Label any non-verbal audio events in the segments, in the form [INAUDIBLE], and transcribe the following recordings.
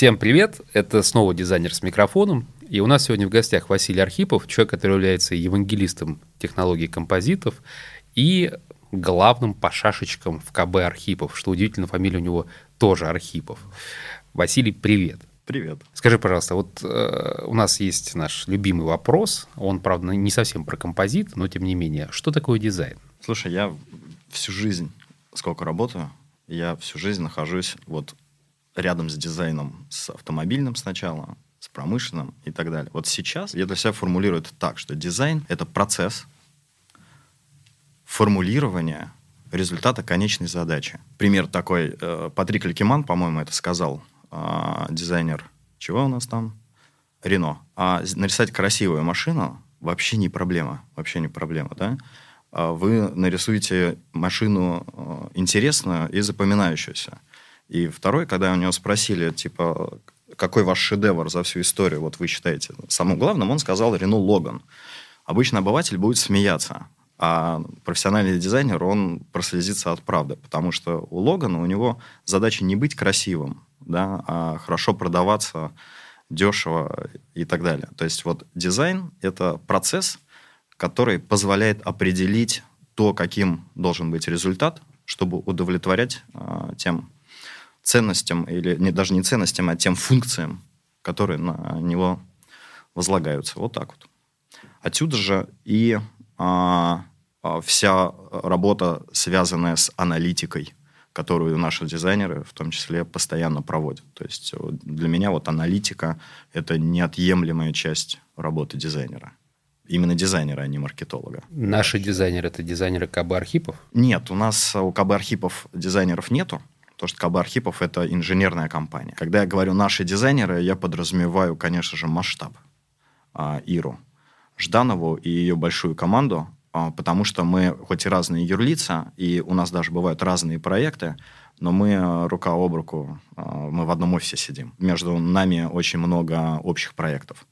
Всем привет! Это снова дизайнер с микрофоном. И у нас сегодня в гостях Василий Архипов, человек, который является евангелистом технологий композитов и главным пошашечком в КБ Архипов. Что удивительно, фамилия у него тоже Архипов. Василий, привет! Привет. Скажи, пожалуйста, вот э, у нас есть наш любимый вопрос. Он, правда, не совсем про композит, но тем не менее. Что такое дизайн? Слушай, я всю жизнь, сколько работаю, я всю жизнь нахожусь вот рядом с дизайном, с автомобильным сначала, с промышленным и так далее. Вот сейчас я для себя формулирую это так, что дизайн — это процесс формулирования результата конечной задачи. Пример такой, э, Патрик Ликиман, по-моему, это сказал, э, дизайнер, чего у нас там? Рено. А нарисовать красивую машину вообще не проблема. Вообще не проблема, да? А вы нарисуете машину э, интересную и запоминающуюся. И второй, когда у него спросили, типа, какой ваш шедевр за всю историю, вот вы считаете, самым главным, он сказал Рено Логан. Обычно обыватель будет смеяться, а профессиональный дизайнер, он прослезится от правды, потому что у Логана, у него задача не быть красивым, да, а хорошо продаваться, дешево и так далее. То есть вот дизайн — это процесс, который позволяет определить то, каким должен быть результат, чтобы удовлетворять э, тем ценностям, или не, даже не ценностям, а тем функциям, которые на него возлагаются. Вот так вот. Отсюда же и а, а, вся работа, связанная с аналитикой, которую наши дизайнеры в том числе постоянно проводят. То есть для меня вот аналитика — это неотъемлемая часть работы дизайнера. Именно дизайнера, а не маркетолога. Наши дизайнеры — это дизайнеры КБ Архипов? Нет, у нас у КБ Архипов дизайнеров нету. Потому что КБ Архипов — это инженерная компания. Когда я говорю «наши дизайнеры», я подразумеваю, конечно же, масштаб а, Иру Жданову и ее большую команду, а, потому что мы хоть и разные юрлица, и у нас даже бывают разные проекты, но мы а, рука об руку, а, мы в одном офисе сидим. Между нами очень много общих проектов.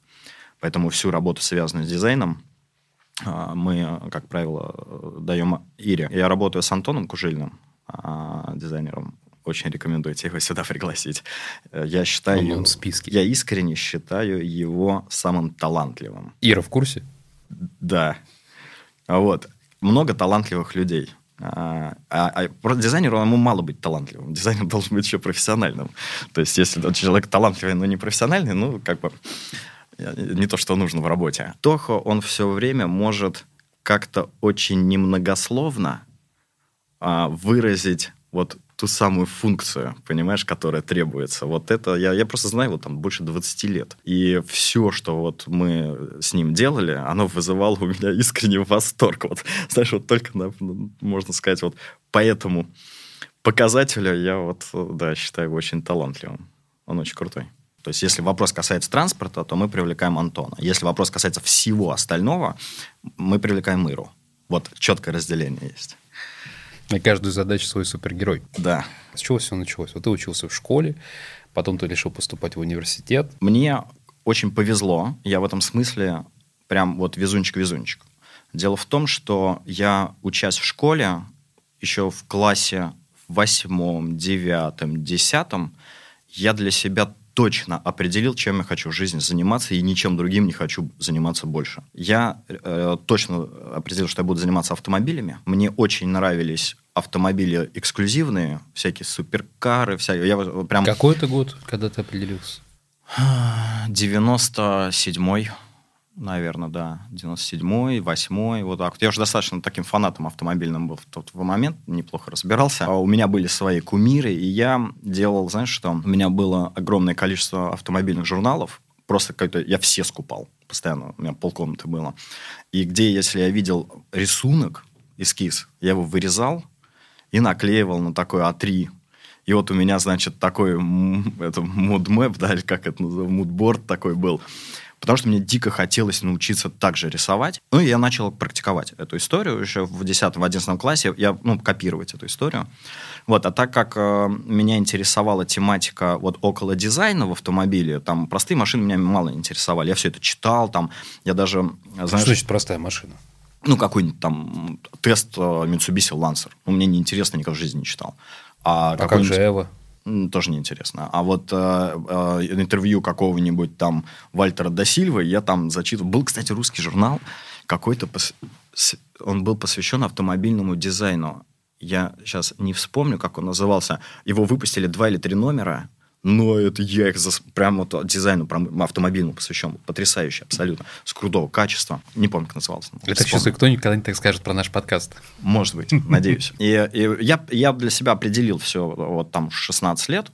Поэтому всю работу, связанную с дизайном, а, мы, как правило, даем Ире. Я работаю с Антоном Кужильным, дизайнером очень рекомендую тебе его сюда [LAUGHS] пригласить. Э, я считаю... Он в списке. Я искренне считаю его самым талантливым. Ира в курсе? Да. Вот. Много талантливых людей. А, а, а дизайнеру ему мало быть талантливым. Дизайнер [LAUGHS] должен быть еще профессиональным. То есть, если человек талантливый, но не профессиональный, ну, как бы не то, что нужно в работе. Тохо, он все время может как-то очень немногословно а, выразить вот ту самую функцию, понимаешь, которая требуется. Вот это, я, я просто знаю его там больше 20 лет. И все, что вот мы с ним делали, оно вызывало у меня искренний восторг. Вот, знаешь, вот только, на, можно сказать, вот по этому показателю я вот, да, считаю его очень талантливым. Он очень крутой. То есть, если вопрос касается транспорта, то мы привлекаем Антона. Если вопрос касается всего остального, мы привлекаем Иру. Вот четкое разделение есть. На каждую задачу свой супергерой. Да. С чего все началось? Вот ты учился в школе, потом ты решил поступать в университет. Мне очень повезло. Я в этом смысле прям вот везунчик-везунчик. Дело в том, что я, учась в школе, еще в классе восьмом, девятом, десятом, я для себя точно определил, чем я хочу в жизни заниматься, и ничем другим не хочу заниматься больше. Я э, точно определил, что я буду заниматься автомобилями. Мне очень нравились автомобили эксклюзивные, всякие суперкары, всякие. Я прям... Какой это год, когда ты определился? 97-й наверное, да, 97-й, 8 вот так вот. Я уже достаточно таким фанатом автомобильным был в тот момент, неплохо разбирался. А у меня были свои кумиры, и я делал, знаешь что, у меня было огромное количество автомобильных журналов, просто какой-то, я все скупал постоянно, у меня полкомнаты было. И где, если я видел рисунок, эскиз, я его вырезал и наклеивал на такой А3 и вот у меня, значит, такой это мудмэп, да, или как это называется, мудборд такой был потому что мне дико хотелось научиться также рисовать. Ну, и я начал практиковать эту историю еще в 10-11 классе, я, ну, копировать эту историю. Вот, а так как э, меня интересовала тематика вот около дизайна в автомобиле, там простые машины меня мало интересовали. Я все это читал, там, я даже... Знаешь, что значит простая машина? Ну, какой-нибудь там тест э, Mitsubishi Lancer. Ну, мне неинтересно, никогда в жизни не читал. А, а как же Эва? Тоже неинтересно. А вот э, э, интервью какого-нибудь там Вальтера Досильва я там зачитывал. Был, кстати, русский журнал какой-то, пос... он был посвящен автомобильному дизайну. Я сейчас не вспомню, как он назывался. Его выпустили два или три номера но это я их зас... прямо вот дизайну прям автомобильному посвящен. Потрясающе, абсолютно. С крутого качества. Не помню, как назывался. Это чувствую, кто никогда не так скажет про наш подкаст. Может быть, [LAUGHS] надеюсь. И, и я, я для себя определил все вот там 16 лет,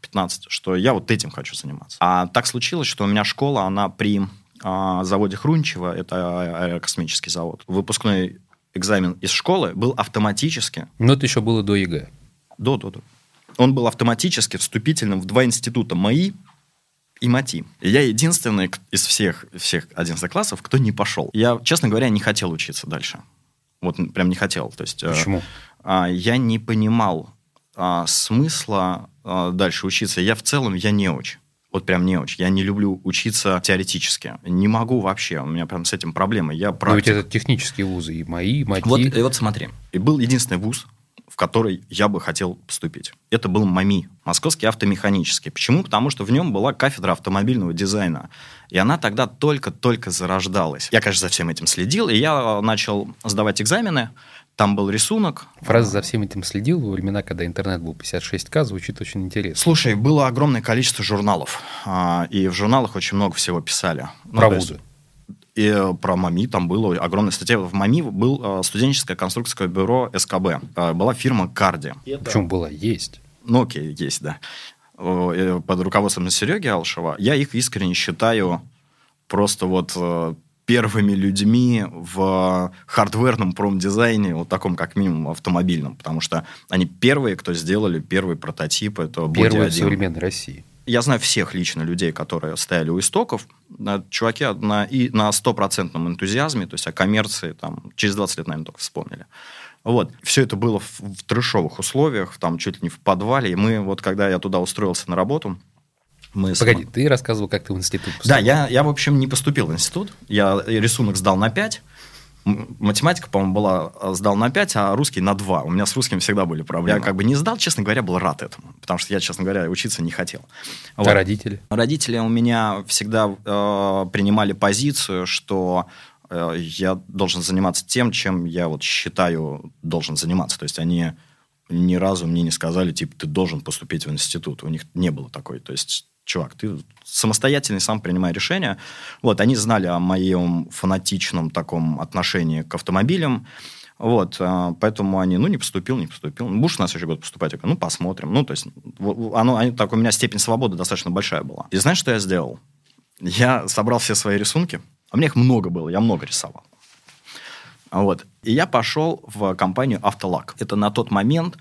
15, что я вот этим хочу заниматься. А так случилось, что у меня школа, она при а, заводе Хрунчева, это аэрокосмический завод. Выпускной экзамен из школы был автоматически. Но это еще было до ЕГЭ. До, до, до он был автоматически вступительным в два института МАИ и МАТИ. И я единственный из всех, всех 11 классов, кто не пошел. Я, честно говоря, не хотел учиться дальше. Вот прям не хотел. То есть, э, Почему? Э, я не понимал э, смысла э, дальше учиться. Я в целом, я не очень. Вот прям не очень. Я не люблю учиться теоретически. Не могу вообще. У меня прям с этим проблемы. Я практик. Но ведь это технические вузы, и мои, и МАТИ. Вот, и вот смотри. И был единственный вуз, который я бы хотел поступить. Это был МАМИ, Московский автомеханический. Почему? Потому что в нем была кафедра автомобильного дизайна. И она тогда только-только зарождалась. Я, конечно, за всем этим следил, и я начал сдавать экзамены. Там был рисунок. Фраза «за всем этим следил» во времена, когда интернет был 56к, звучит очень интересно. Слушай, было огромное количество журналов. А, и в журналах очень много всего писали. Про ну, вузы и э, про МАМИ там было огромная статья. В МАМИ был э, студенческое конструкторское бюро СКБ. Э, была фирма Карди. Почему была? Есть. Ну, окей, есть, да. Под руководством Сереги Алшева. Я их искренне считаю просто вот первыми людьми в хардверном промдизайне, вот таком как минимум автомобильном, потому что они первые, кто сделали первый прототип этого Первый в современной России я знаю всех лично людей, которые стояли у истоков, чуваки на, и на стопроцентном энтузиазме, то есть о коммерции там через 20 лет, наверное, только вспомнили. Вот. Все это было в, в трешовых условиях, там чуть ли не в подвале. И мы, вот когда я туда устроился на работу, мы Погоди, с... ты рассказывал, как ты в институт поступил. Да, я, я, в общем, не поступил в институт. Я рисунок сдал на 5, математика, по-моему, была э, сдал на 5, а русский на 2. У меня с русским всегда были проблемы. Я как бы не сдал, честно говоря, был рад этому. Потому что я, честно говоря, учиться не хотел. А вот. родители? Родители у меня всегда э, принимали позицию, что э, я должен заниматься тем, чем я вот считаю должен заниматься. То есть они ни разу мне не сказали, типа, ты должен поступить в институт. У них не было такой. То есть чувак, ты самостоятельный, сам принимай решения. Вот, они знали о моем фанатичном таком отношении к автомобилям. Вот, а, поэтому они, ну, не поступил, не поступил. Будешь на следующий год поступать? Я говорю, ну, посмотрим. Ну, то есть, оно, они, так, у меня степень свободы достаточно большая была. И знаешь, что я сделал? Я собрал все свои рисунки, у меня их много было, я много рисовал. Вот. И я пошел в компанию «Автолак». Это на тот момент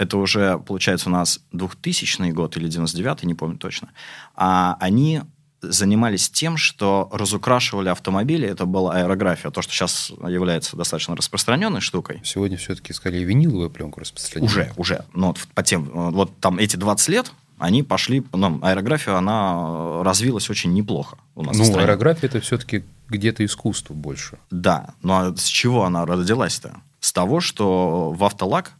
это уже, получается, у нас 2000 год или 99 не помню точно, а они занимались тем, что разукрашивали автомобили. Это была аэрография, то, что сейчас является достаточно распространенной штукой. Сегодня все-таки скорее виниловая пленка распространена. Уже, уже. Но вот, по тем, вот там эти 20 лет они пошли, ну, аэрография, она развилась очень неплохо у нас Ну, аэрография это все-таки где-то искусство больше. Да, но ну, а с чего она родилась-то? С того, что в автолак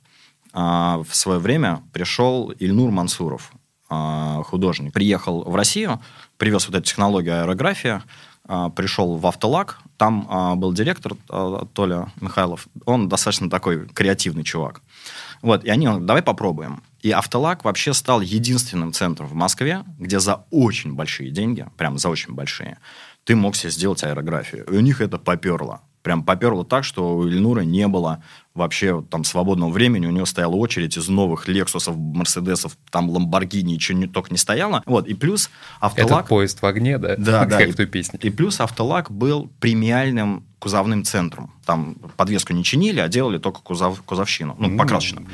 в свое время пришел Ильнур Мансуров, а, художник. Приехал в Россию, привез вот эту технологию аэрография, а, пришел в автолак, там был директор Толя Михайлов, он достаточно такой креативный чувак. Вот, и они, давай попробуем. И автолак вообще стал единственным центром в Москве, где за очень большие деньги, прям за очень большие, ты мог себе сделать аэрографию. И у них это поперло прям поперло так, что у Ильнура не было вообще там свободного времени, у него стояла очередь из новых Лексусов, Мерседесов, там Ламборгини, ничего не, только не стояло. Вот, и плюс автолак... Этот поезд в огне, да? Да, [LAUGHS] да. Как и, в той песне. И плюс автолак был премиальным кузовным центром. Там подвеску не чинили, а делали только кузов, кузовщину, ну, покрасочную.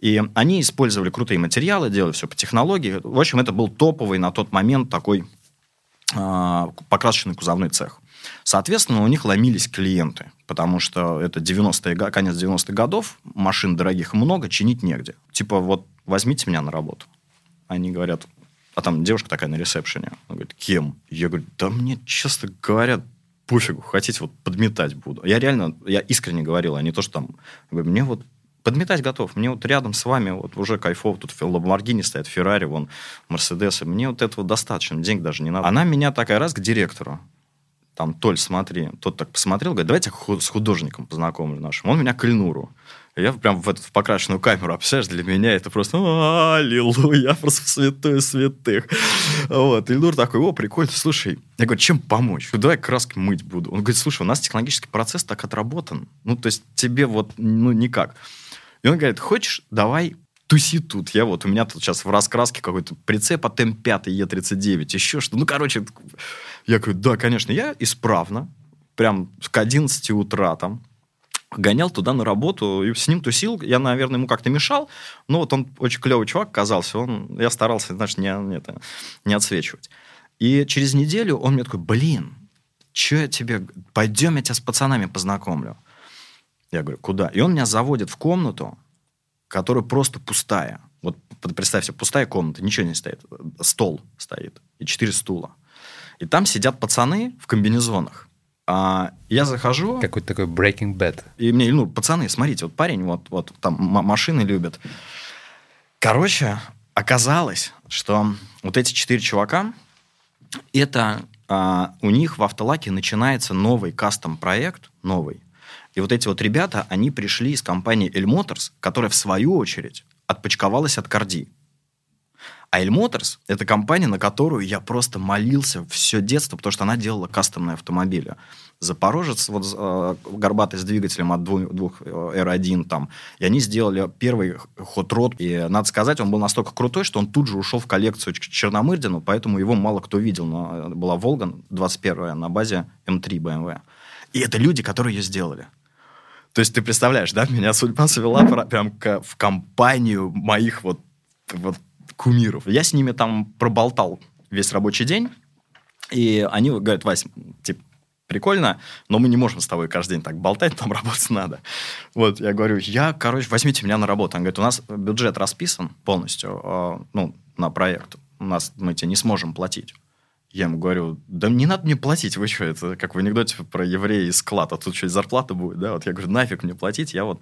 И они использовали крутые материалы, делали все по технологии. В общем, это был топовый на тот момент такой э, покрасочный кузовной цех. Соответственно, у них ломились клиенты, потому что это 90-е, конец 90-х годов, машин дорогих много, чинить негде. Типа, вот возьмите меня на работу. Они говорят, а там девушка такая на ресепшене. Она говорит, кем? Я говорю, да мне часто говорят, пофигу, хотите, вот подметать буду. Я реально, я искренне говорил, а не то, что там, говорю, мне вот подметать готов. Мне вот рядом с вами вот уже кайфово. Тут Ламборгини стоят, Феррари, вон, Мерседесы. Мне вот этого достаточно, денег даже не надо. Она меня такая раз к директору. Там, Толь, смотри. Тот так посмотрел, говорит, давайте с художником познакомлю нашим. Он меня к Эльнуру. Я прям в, эту, в покрашенную камеру, представляешь, для меня это просто аллилуйя, просто в святую святых. Вот. Ильнур такой, о, прикольно, слушай. Я говорю, чем помочь? Давай краски мыть буду. Он говорит, слушай, у нас технологический процесс так отработан. Ну, то есть тебе вот, ну, никак. И он говорит, хочешь, давай туси тут. Я вот, у меня тут сейчас в раскраске какой-то прицеп от М5 Е39, еще что. Ну, короче, я говорю, да, конечно, я исправно, прям к 11 утра там, гонял туда на работу, и с ним тусил. Я, наверное, ему как-то мешал, но вот он очень клевый чувак оказался. Он, я старался, знаешь, не, не, это, не отсвечивать. И через неделю он мне такой, блин, что я тебе... Пойдем, я тебя с пацанами познакомлю. Я говорю, куда? И он меня заводит в комнату, которая просто пустая. Вот представь себе, пустая комната, ничего не стоит. Стол стоит и четыре стула. И там сидят пацаны в комбинезонах. А я захожу... Какой-то такой Breaking Bad. И мне, ну, пацаны, смотрите, вот парень, вот, вот там машины любит. Короче, оказалось, что вот эти четыре чувака, это а, у них в автолаке начинается новый кастом-проект, новый. И вот эти вот ребята, они пришли из компании L Motors, которая, в свою очередь, отпочковалась от Корди. А Motors – это компания, на которую я просто молился все детство, потому что она делала кастомные автомобили. Запорожец, вот э, горбатый с двигателем от двух, двух R1 э, там, и они сделали первый хот-род, и, надо сказать, он был настолько крутой, что он тут же ушел в коллекцию Черномырдину, поэтому его мало кто видел, но была Волга 21 на базе М3 BMW. И это люди, которые ее сделали. То есть ты представляешь, да, меня судьба [LAUGHS] свела прям в компанию моих вот, вот кумиров. Я с ними там проболтал весь рабочий день, и они говорят, Вась, типа, прикольно, но мы не можем с тобой каждый день так болтать, [LAUGHS] нам работать надо. Вот, я говорю, я, короче, возьмите меня на работу. Он говорит, у нас бюджет расписан полностью, э, ну, на проект. У нас, мы тебе не сможем платить. Я ему говорю, да не надо мне платить, вы что, это как в анекдоте про еврея из склада, а тут что, зарплата будет, да? Вот я говорю, нафиг мне платить, я вот...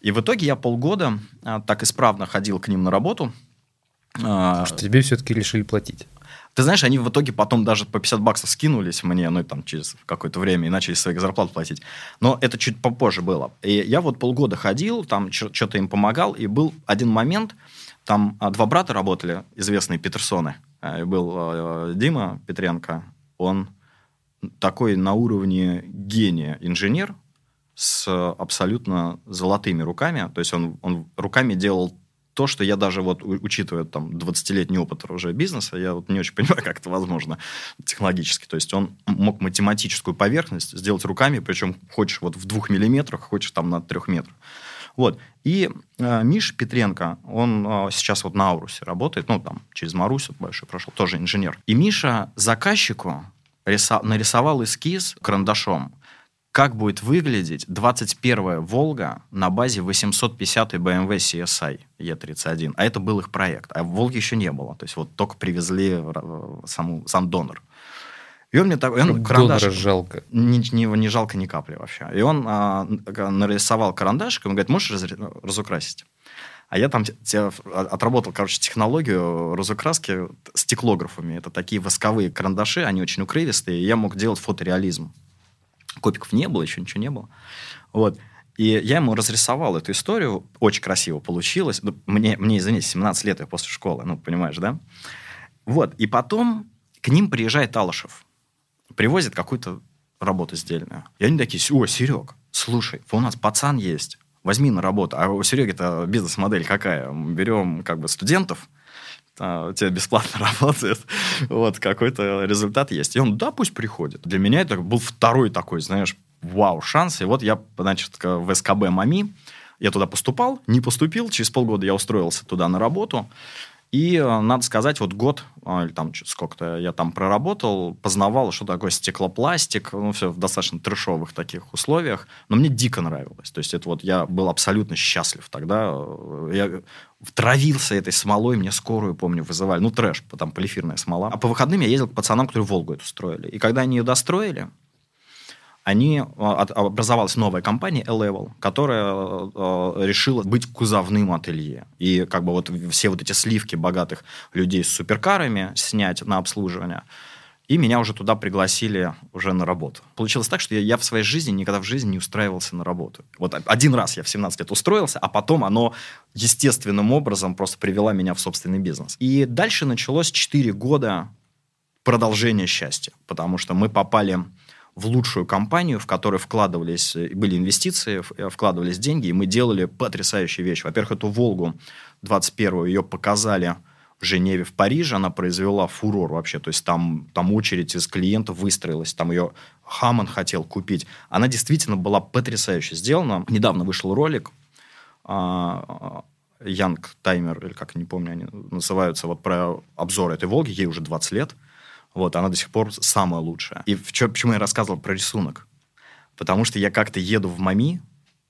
И в итоге я полгода а, так исправно ходил к ним на работу, а, что тебе все-таки решили платить. Ты знаешь, они в итоге потом даже по 50 баксов скинулись мне, ну, там, через какое-то время, и начали своих зарплат платить. Но это чуть попозже было. И я вот полгода ходил, там, что-то им помогал, и был один момент, там а, два брата работали, известные Петерсоны. А, и был Дима Петренко, он такой на уровне гения инженер с абсолютно золотыми руками. То есть он, он руками делал то, что я даже вот, учитывая там 20-летний опыт уже бизнеса, я вот не очень [LAUGHS] понимаю, как это возможно технологически. То есть он мог математическую поверхность сделать руками, причем хочешь вот в двух миллиметрах, хочешь там на трех метрах. Вот. И э, Миша Петренко, он э, сейчас вот на Аурусе работает, ну, там, через Марусю большой прошел, тоже инженер. И Миша заказчику рисо- нарисовал эскиз карандашом как будет выглядеть 21-я «Волга» на базе 850 BMW CSI E31. А это был их проект. А «Волги» еще не было. То есть вот только привезли саму, сам донор. И он мне так... Он карандаш, Донора жалко. Не, не, не жалко ни капли вообще. И он а, нарисовал карандашиком и говорит, можешь раз, разукрасить? А я там те, отработал, короче, технологию разукраски стеклографами. Это такие восковые карандаши, они очень укрывистые, и я мог делать фотореализм. Копиков не было, еще ничего не было. Вот. И я ему разрисовал эту историю, очень красиво получилось. Ну, мне, мне, извините, 17 лет я после школы, ну, понимаешь, да? Вот, и потом к ним приезжает Алышев, привозит какую-то работу сдельную. И они такие, о, Серег, слушай, у нас пацан есть, возьми на работу. А у Сереги-то бизнес-модель какая? Мы берем как бы студентов, у тебя бесплатно [LAUGHS] работает, вот, какой-то результат есть. И он, да, пусть приходит. Для меня это был второй такой, знаешь, вау, шанс. И вот я, значит, в СКБ МАМИ, я туда поступал, не поступил, через полгода я устроился туда на работу, и, э, надо сказать, вот год, а, или там сколько-то я там проработал, познавал, что такое стеклопластик, ну, все в достаточно трешовых таких условиях, но мне дико нравилось. То есть это вот я был абсолютно счастлив тогда. Э, я втравился этой смолой, мне скорую, помню, вызывали. Ну, трэш, там полифирная смола. А по выходным я ездил к пацанам, которые Волгу эту строили. И когда они ее достроили, они, образовалась новая компания L-Level, которая решила быть кузовным ателье. И как бы вот все вот эти сливки богатых людей с суперкарами снять на обслуживание – и меня уже туда пригласили уже на работу. Получилось так, что я, я в своей жизни никогда в жизни не устраивался на работу. Вот один раз я в 17 лет устроился, а потом оно естественным образом просто привело меня в собственный бизнес. И дальше началось 4 года продолжения счастья, потому что мы попали в лучшую компанию, в которой вкладывались, были инвестиции, вкладывались деньги, и мы делали потрясающие вещи. Во-первых, эту «Волгу» 21-ю ее показали – Женеве, в Париже, она произвела фурор вообще. То есть там, там очередь из клиентов выстроилась, там ее Хаман хотел купить. Она действительно была потрясающе сделана. Недавно вышел ролик, Янг а, Таймер, или как, не помню, они называются, вот про обзор этой Волги, ей уже 20 лет. Вот, она до сих пор самая лучшая. И в чё, почему я рассказывал про рисунок? Потому что я как-то еду в МАМИ,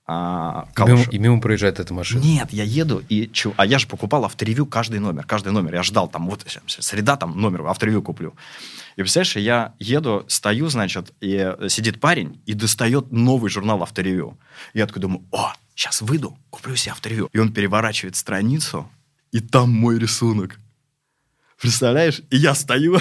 а, и, мимо, и мимо проезжает эта машина. Нет, я еду, и чё, а я же покупал авторевью каждый номер, каждый номер. Я ждал там, вот среда, там номер, авторевью куплю. И представляешь, я еду, стою, значит, и сидит парень и достает новый журнал авторевью. Я такой думаю, о, сейчас выйду, куплю себе авторевью. И он переворачивает страницу, и там мой рисунок. Представляешь? И я стою,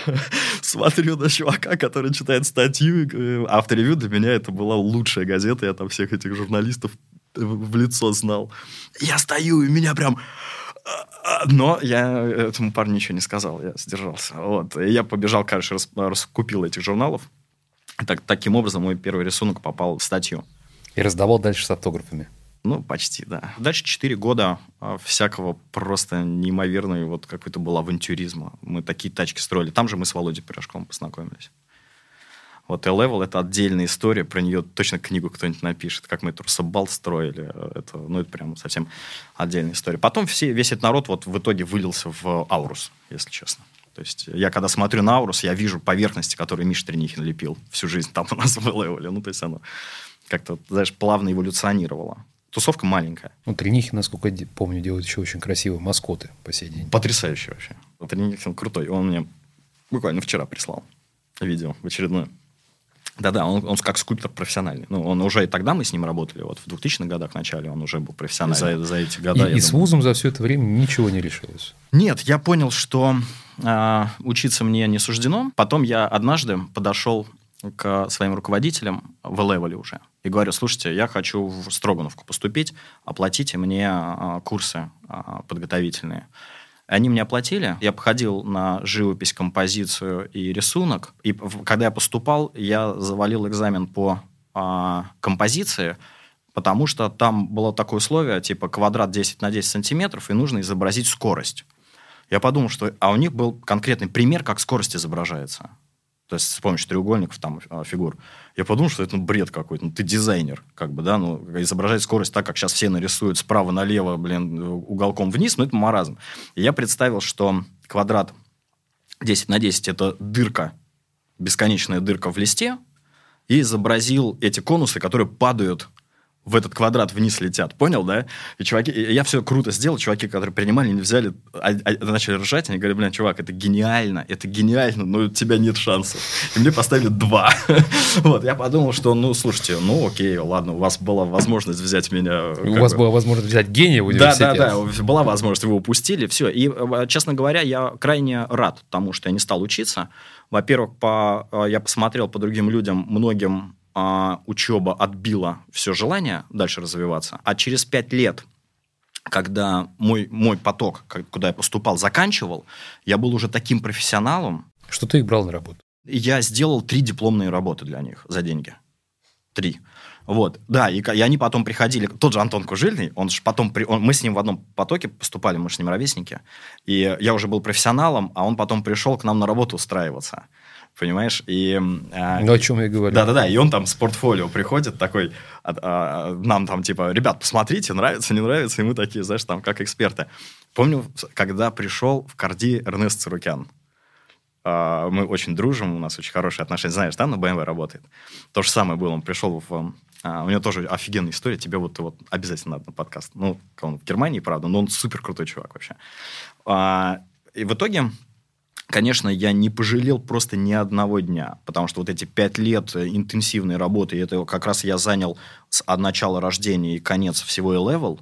[LAUGHS] смотрю на чувака, который читает статью. Авторевью для меня это была лучшая газета. Я там всех этих журналистов в лицо знал. Я стою, и меня прям... Но я этому парню ничего не сказал, я сдержался. Вот. И я побежал, короче, рас, раскупил этих журналов. Так, таким образом мой первый рисунок попал в статью. И раздавал дальше с автографами. Ну, почти, да. Дальше 4 года а, всякого просто неимоверного вот какой-то был авантюризма. Мы такие тачки строили. Там же мы с Володей Пирожком познакомились. Вот A-Level — это отдельная история, про нее точно книгу кто-нибудь напишет, как мы Турсабал строили. Это, ну, это прям совсем отдельная история. Потом все, весь этот народ вот в итоге вылился в Аурус, если честно. То есть я когда смотрю на Аурус, я вижу поверхности, которые Миша Тренихин лепил всю жизнь там у нас в A-Level. Ну, то есть оно как-то, знаешь, плавно эволюционировало тусовка маленькая. Ну, Тренихин, насколько я помню, делает еще очень красивые маскоты по сей день. Потрясающий вообще. Тренихин крутой. Он мне буквально вчера прислал видео в очередное. Да-да, он, он как скульптор профессиональный. Ну, он уже и тогда мы с ним работали. Вот в 2000-х годах в начале он уже был профессиональный. За, за эти года. И, и думаю... с вузом за все это время ничего не решилось? Нет, я понял, что э, учиться мне не суждено. Потом я однажды подошел к своим руководителям в левеле уже и говорю, слушайте, я хочу в Строгановку поступить, оплатите мне а, курсы а, подготовительные. Они мне оплатили, я походил на живопись, композицию и рисунок, и когда я поступал, я завалил экзамен по а, композиции, потому что там было такое условие, типа квадрат 10 на 10 сантиметров, и нужно изобразить скорость. Я подумал, что... А у них был конкретный пример, как скорость изображается то есть с помощью треугольников там а, фигур. Я подумал, что это ну, бред какой-то. Ну, ты дизайнер, как бы, да, ну, изображать скорость так, как сейчас все нарисуют справа налево, блин, уголком вниз, ну, это маразм. И я представил, что квадрат 10 на 10 – это дырка, бесконечная дырка в листе, и изобразил эти конусы, которые падают в этот квадрат вниз летят. Понял, да? И чуваки, я все круто сделал, чуваки, которые принимали, не взяли, а, а, начали ржать, они говорят, блин, чувак, это гениально, это гениально, но у тебя нет шансов. И мне поставили два. [LAUGHS] вот, я подумал, что, ну, слушайте, ну, окей, ладно, у вас была возможность взять меня... У вас бы... была возможность взять гения в университет. Да, да, да, была возможность, вы упустили, все. И, э, честно говоря, я крайне рад тому, что я не стал учиться. Во-первых, по, э, я посмотрел по другим людям, многим а, учеба отбила все желание дальше развиваться, а через пять лет когда мой, мой поток, куда я поступал, заканчивал, я был уже таким профессионалом. Что ты их брал на работу? Я сделал три дипломные работы для них за деньги. Три. Вот, да, и, и они потом приходили, тот же Антон Кужильный, он же потом, при, он, мы с ним в одном потоке поступали, мы с ним ровесники, и я уже был профессионалом, а он потом пришел к нам на работу устраиваться понимаешь? И, а, ну, о чем я говорю. Да-да-да, и он там с портфолио приходит такой, а, а, нам там типа, ребят, посмотрите, нравится, не нравится, и мы такие, знаешь, там как эксперты. Помню, когда пришел в Карди Эрнест Царукян. А, мы очень дружим, у нас очень хорошие отношения. Знаешь, да, на BMW работает. То же самое было, он пришел в... А, у него тоже офигенная история, тебе вот, вот обязательно надо на подкаст. Ну, он в Германии, правда, но он супер крутой чувак вообще. А, и в итоге конечно, я не пожалел просто ни одного дня, потому что вот эти пять лет интенсивной работы, это как раз я занял от начала рождения и конец всего E-Level,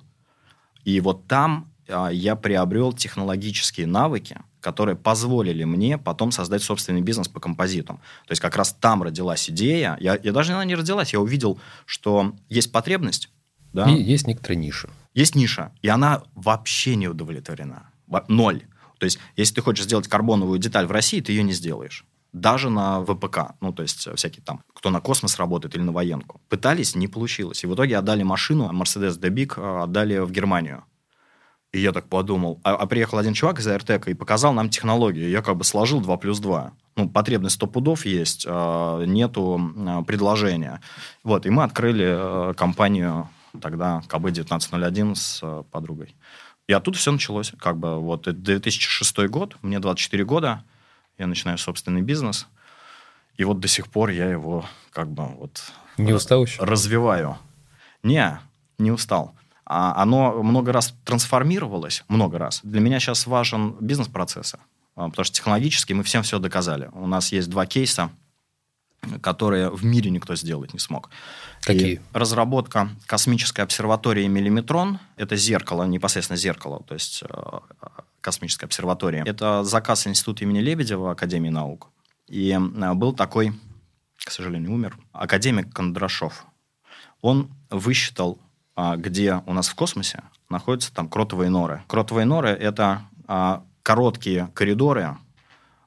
и вот там а, я приобрел технологические навыки, которые позволили мне потом создать собственный бизнес по композитам. То есть как раз там родилась идея. Я, я даже она не родилась, я увидел, что есть потребность. Да? И есть некоторая ниша. Есть ниша, и она вообще не удовлетворена. Ноль. То есть, если ты хочешь сделать карбоновую деталь в России, ты ее не сделаешь. Даже на ВПК, ну, то есть, всякие там, кто на космос работает или на военку. Пытались, не получилось. И в итоге отдали машину, Mercedes D-Big э, отдали в Германию. И я так подумал. А, а приехал один чувак из Аиртека и показал нам технологию. Я как бы сложил 2 плюс 2. Ну, потребность 100 пудов есть, а нету а, предложения. Вот, и мы открыли компанию тогда КБ-1901 с подругой. И оттуда все началось. Как бы вот 2006 год, мне 24 года, я начинаю собственный бизнес. И вот до сих пор я его как бы вот... Не устал еще? Развиваю. Не, не устал. А оно много раз трансформировалось, много раз. Для меня сейчас важен бизнес-процесс, а, потому что технологически мы всем все доказали. У нас есть два кейса – которые в мире никто сделать не смог. Какие? Разработка космической обсерватории «Миллиметрон» — это зеркало, непосредственно зеркало, то есть э, космической обсерватории. Это заказ Института имени Лебедева Академии наук. И э, был такой, к сожалению, умер, академик Кондрашов. Он высчитал, а, где у нас в космосе находятся там кротовые норы. Кротовые норы — это а, короткие коридоры,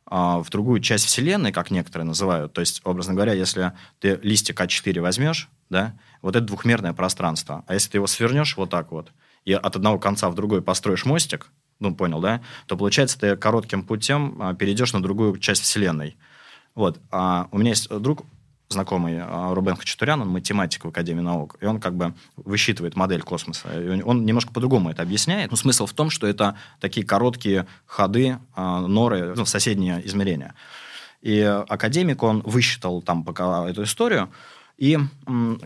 а, в другую часть Вселенной, как некоторые называют. То есть, образно говоря, если ты листик А4 возьмешь, да, вот это двухмерное пространство. А если ты его свернешь вот так вот, и от одного конца в другой построишь мостик, ну, понял, да, то, получается, ты коротким путем а, перейдешь на другую часть Вселенной. Вот. А у меня есть друг, знакомый а, Рубен Хачатурян, он математик в Академии наук, и он как бы высчитывает модель космоса. И он немножко по-другому это объясняет. Но смысл в том, что это такие короткие ходы, а, норы, ну, соседние измерения. И академик, он высчитал там пока эту историю, и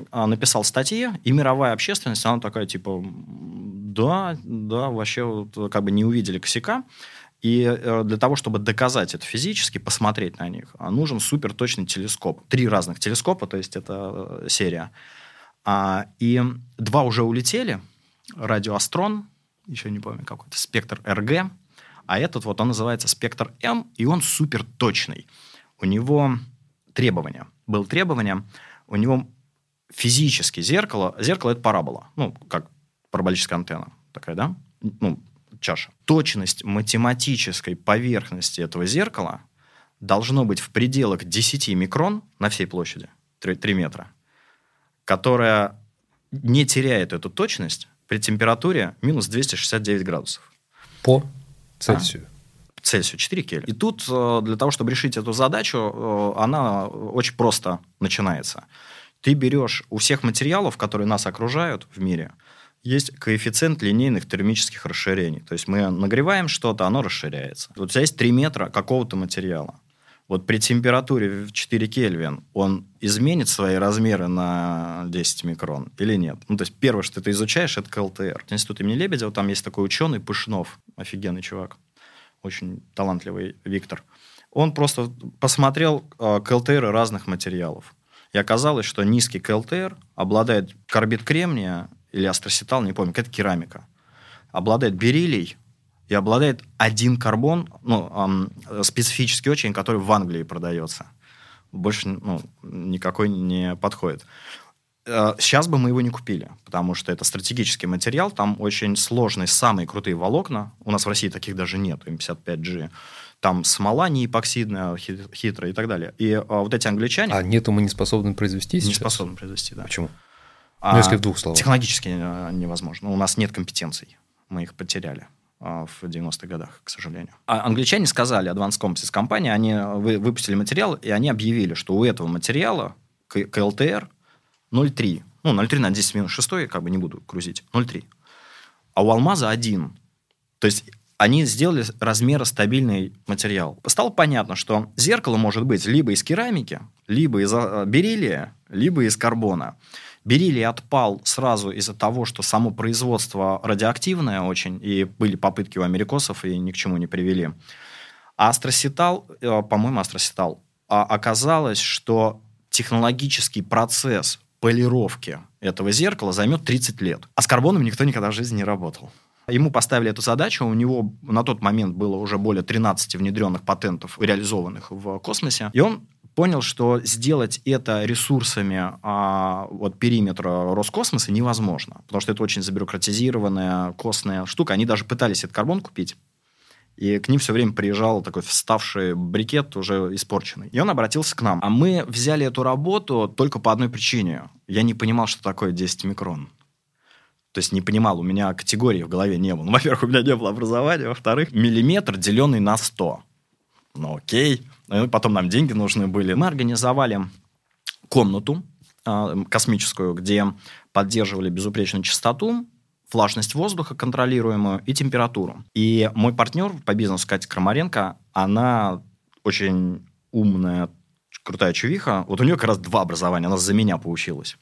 а, написал статьи, и мировая общественность, она такая, типа, да, да, вообще вот, как бы не увидели косяка. И э, для того, чтобы доказать это физически, посмотреть на них, а, нужен суперточный телескоп. Три разных телескопа, то есть это э, серия. А, и два уже улетели. Радиоастрон, еще не помню какой-то, спектр РГ. А этот вот, он называется спектр М, и он суперточный. У него требования. Было требование, у него физически зеркало, зеркало это парабола, ну, как параболическая антенна такая, да? Ну, чаша. Точность математической поверхности этого зеркала должно быть в пределах 10 микрон на всей площади, 3, 3 метра, которая не теряет эту точность при температуре минус 269 градусов. По Цельсию? А, Цельсию, 4 кельвина. И тут э, для того, чтобы решить эту задачу, э, она очень просто начинается. Ты берешь у всех материалов, которые нас окружают в мире, есть коэффициент линейных термических расширений. То есть мы нагреваем что-то, оно расширяется. Вот у тебя есть 3 метра какого-то материала. Вот при температуре в 4 Кельвин он изменит свои размеры на 10 микрон или нет? Ну, то есть первое, что ты изучаешь, это КЛТР. Институт имени Лебедева, там есть такой ученый Пышнов, офигенный чувак, очень талантливый Виктор. Он просто посмотрел э, КЛТР разных материалов. И оказалось, что низкий КЛТР обладает карбид кремния или астроситал, не помню, какая-то керамика, обладает бериллий и обладает один карбон, ну, эм, специфический очень, который в Англии продается. Больше ну, никакой не подходит. Э, сейчас бы мы его не купили, потому что это стратегический материал, там очень сложные, самые крутые волокна. У нас в России таких даже нет, М55G. Там смола не эпоксидная, хитрая и так далее. И а, вот эти англичане... А нету мы не способны произвести сейчас? Не способны произвести, да. Почему? Ну, если в двух словах. Технологически э, невозможно. У нас нет компетенций. Мы их потеряли э, в 90-х годах, к сожалению. А англичане сказали, Advanced Composites компания, они выпустили материал, и они объявили, что у этого материала КЛТР 0,3. Ну, 0,3 на 10 минус 6, как бы не буду грузить. 0,3. А у алмаза 1. То есть они сделали размеростабильный материал. Стало понятно, что зеркало может быть либо из керамики, либо из э, бериллия, либо из карбона. Бериллий отпал сразу из-за того, что само производство радиоактивное очень, и были попытки у америкосов, и ни к чему не привели. А астросетал, э, по-моему, астросетал, а оказалось, что технологический процесс полировки этого зеркала займет 30 лет. А с карбоном никто никогда в жизни не работал. Ему поставили эту задачу, у него на тот момент было уже более 13 внедренных патентов, реализованных в космосе, и он понял, что сделать это ресурсами а, вот, периметра Роскосмоса невозможно, потому что это очень забюрократизированная, костная штука. Они даже пытались этот карбон купить, и к ним все время приезжал такой вставший брикет, уже испорченный. И он обратился к нам. А мы взяли эту работу только по одной причине. Я не понимал, что такое 10 микрон. То есть не понимал, у меня категории в голове не было. Ну, во-первых, у меня не было образования. Во-вторых, миллиметр, деленный на 100. Ну, окей. Ну, потом нам деньги нужны были. Мы организовали комнату э, космическую, где поддерживали безупречную частоту, влажность воздуха контролируемую и температуру. И мой партнер по бизнесу Катя Крамаренко, она очень умная, крутая чувиха. Вот у нее как раз два образования, она за меня поучилась.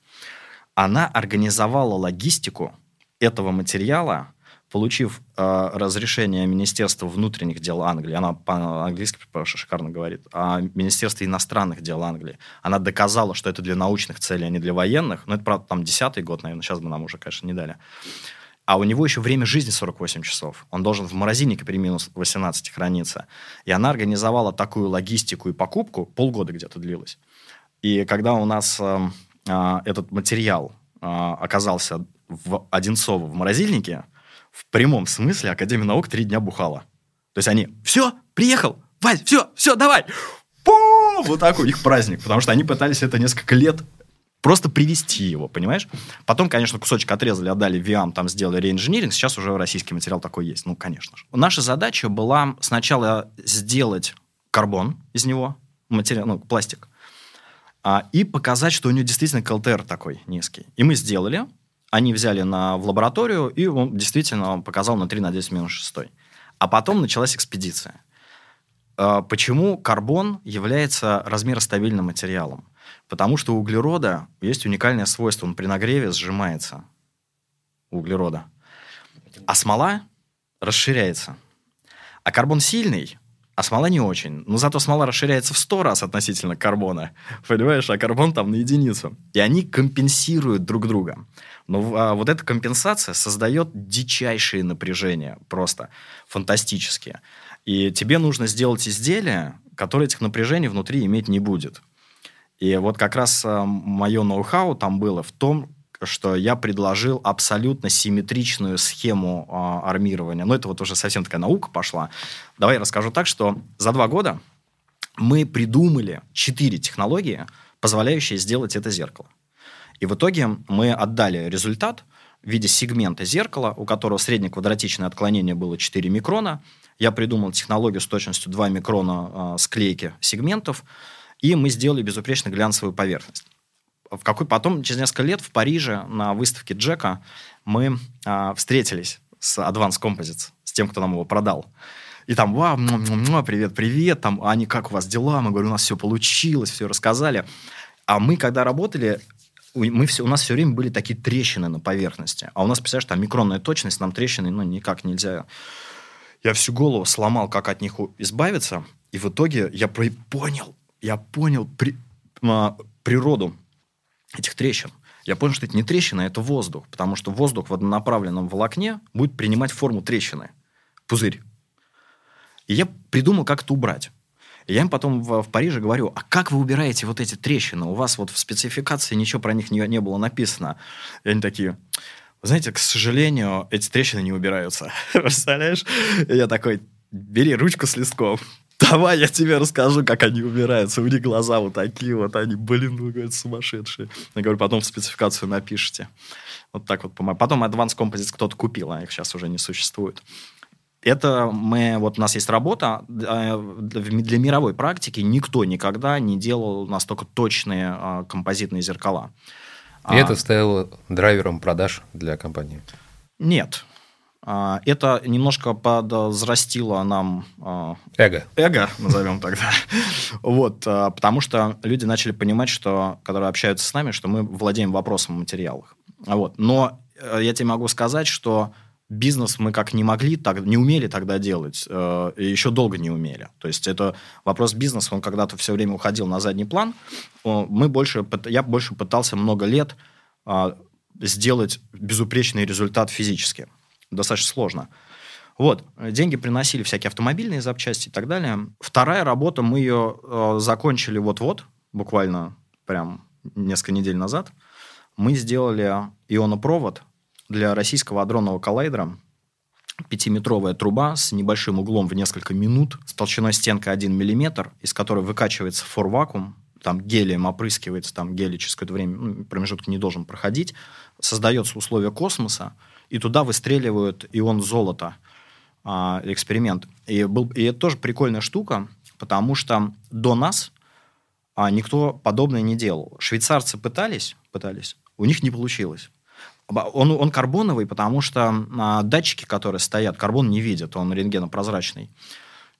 Она организовала логистику этого материала, получив э, разрешение Министерства внутренних дел Англии, она по-английски шикарно говорит, а Министерство иностранных дел Англии, она доказала, что это для научных целей, а не для военных. Ну, это, правда, там десятый год, наверное, сейчас бы нам уже, конечно, не дали. А у него еще время жизни 48 часов. Он должен в морозильнике при минус 18 храниться. И она организовала такую логистику и покупку, полгода где-то длилась. И когда у нас э, э, этот материал э, оказался в Одинцово в морозильнике, в прямом смысле Академия наук три дня бухала. То есть они, все, приехал, Вась, все, все, давай. Пу! Вот такой у них праздник, потому что они пытались это несколько лет просто привести его, понимаешь? Потом, конечно, кусочек отрезали, отдали ВИАМ, там сделали реинжиниринг, сейчас уже российский материал такой есть, ну, конечно же. Наша задача была сначала сделать карбон из него, материал, ну, пластик, а, и показать, что у него действительно КЛТР такой низкий. И мы сделали, они взяли на, в лабораторию, и он действительно показал на 3 на 10 минус 6. А потом началась экспедиция. А, почему карбон является размеростабильным материалом? Потому что у углерода есть уникальное свойство. Он при нагреве сжимается. У углерода. А смола расширяется. А карбон сильный, а смола не очень. Но зато смола расширяется в 100 раз относительно карбона. Понимаешь? А карбон там на единицу. И они компенсируют друг друга. Но а, вот эта компенсация создает дичайшие напряжения. Просто фантастические. И тебе нужно сделать изделие, которое этих напряжений внутри иметь не будет. И вот как раз э, мое ноу-хау там было в том, что я предложил абсолютно симметричную схему э, армирования. Но это вот уже совсем такая наука пошла. Давай я расскажу так, что за два года мы придумали четыре технологии, позволяющие сделать это зеркало. И в итоге мы отдали результат в виде сегмента зеркала, у которого среднее квадратичное отклонение было 4 микрона. Я придумал технологию с точностью 2 микрона э, склейки сегментов – и мы сделали безупречно глянцевую поверхность. В какой потом, через несколько лет в Париже на выставке Джека мы а, встретились с Advanced Composites, с тем, кто нам его продал. И там, вау, привет, привет, там, они, как у вас дела? Мы говорим, у нас все получилось, все рассказали. А мы, когда работали, мы все, у нас все время были такие трещины на поверхности. А у нас, представляешь, там микронная точность, нам трещины, ну, никак нельзя. Я всю голову сломал, как от них избавиться. И в итоге я понял, я понял при, а, природу этих трещин. Я понял, что это не трещина, это воздух, потому что воздух в однонаправленном волокне будет принимать форму трещины, пузырь. И я придумал, как это убрать. И я им потом в, в Париже говорю, а как вы убираете вот эти трещины? У вас вот в спецификации ничего про них не, не было написано. И они такие, знаете, к сожалению, эти трещины не убираются. [LAUGHS] Представляешь? И я такой, бери ручку с листком, давай я тебе расскажу, как они умираются. У них глаза вот такие вот, они, блин, вы, говорят, сумасшедшие. Я говорю, потом в спецификацию напишите. Вот так вот. Потом Advanced Composites кто-то купил, а их сейчас уже не существует. Это мы, вот у нас есть работа, э, для мировой практики никто никогда не делал настолько точные а, композитные зеркала. И а, это стало драйвером продаж для компании? Нет. А, это немножко подзрастило нам... А, эго. Эго, назовем тогда. Вот, а, потому что люди начали понимать, что, которые общаются с нами, что мы владеем вопросом о материалах. Вот. Но э, я тебе могу сказать, что бизнес мы как не могли, так не умели тогда делать, э, еще долго не умели. То есть это вопрос бизнеса, он когда-то все время уходил на задний план. Мы больше, я больше пытался много лет э, сделать безупречный результат физически. Достаточно сложно. Вот, деньги приносили всякие автомобильные запчасти и так далее. Вторая работа, мы ее э, закончили вот-вот, буквально прям несколько недель назад. Мы сделали ионопровод для российского адронного коллайдера. Пятиметровая труба с небольшим углом в несколько минут, с толщиной стенка 1 мм, из которой выкачивается форвакуум, там гелием опрыскивается, там гелий через какое-то время, ну, промежуток не должен проходить, создается условия космоса, и туда выстреливают ион золота, эксперимент. И, был, и это тоже прикольная штука, потому что до нас а, никто подобное не делал. Швейцарцы пытались, пытались, у них не получилось. Он, он карбоновый, потому что а, датчики, которые стоят, карбон не видят, он рентгенопрозрачный.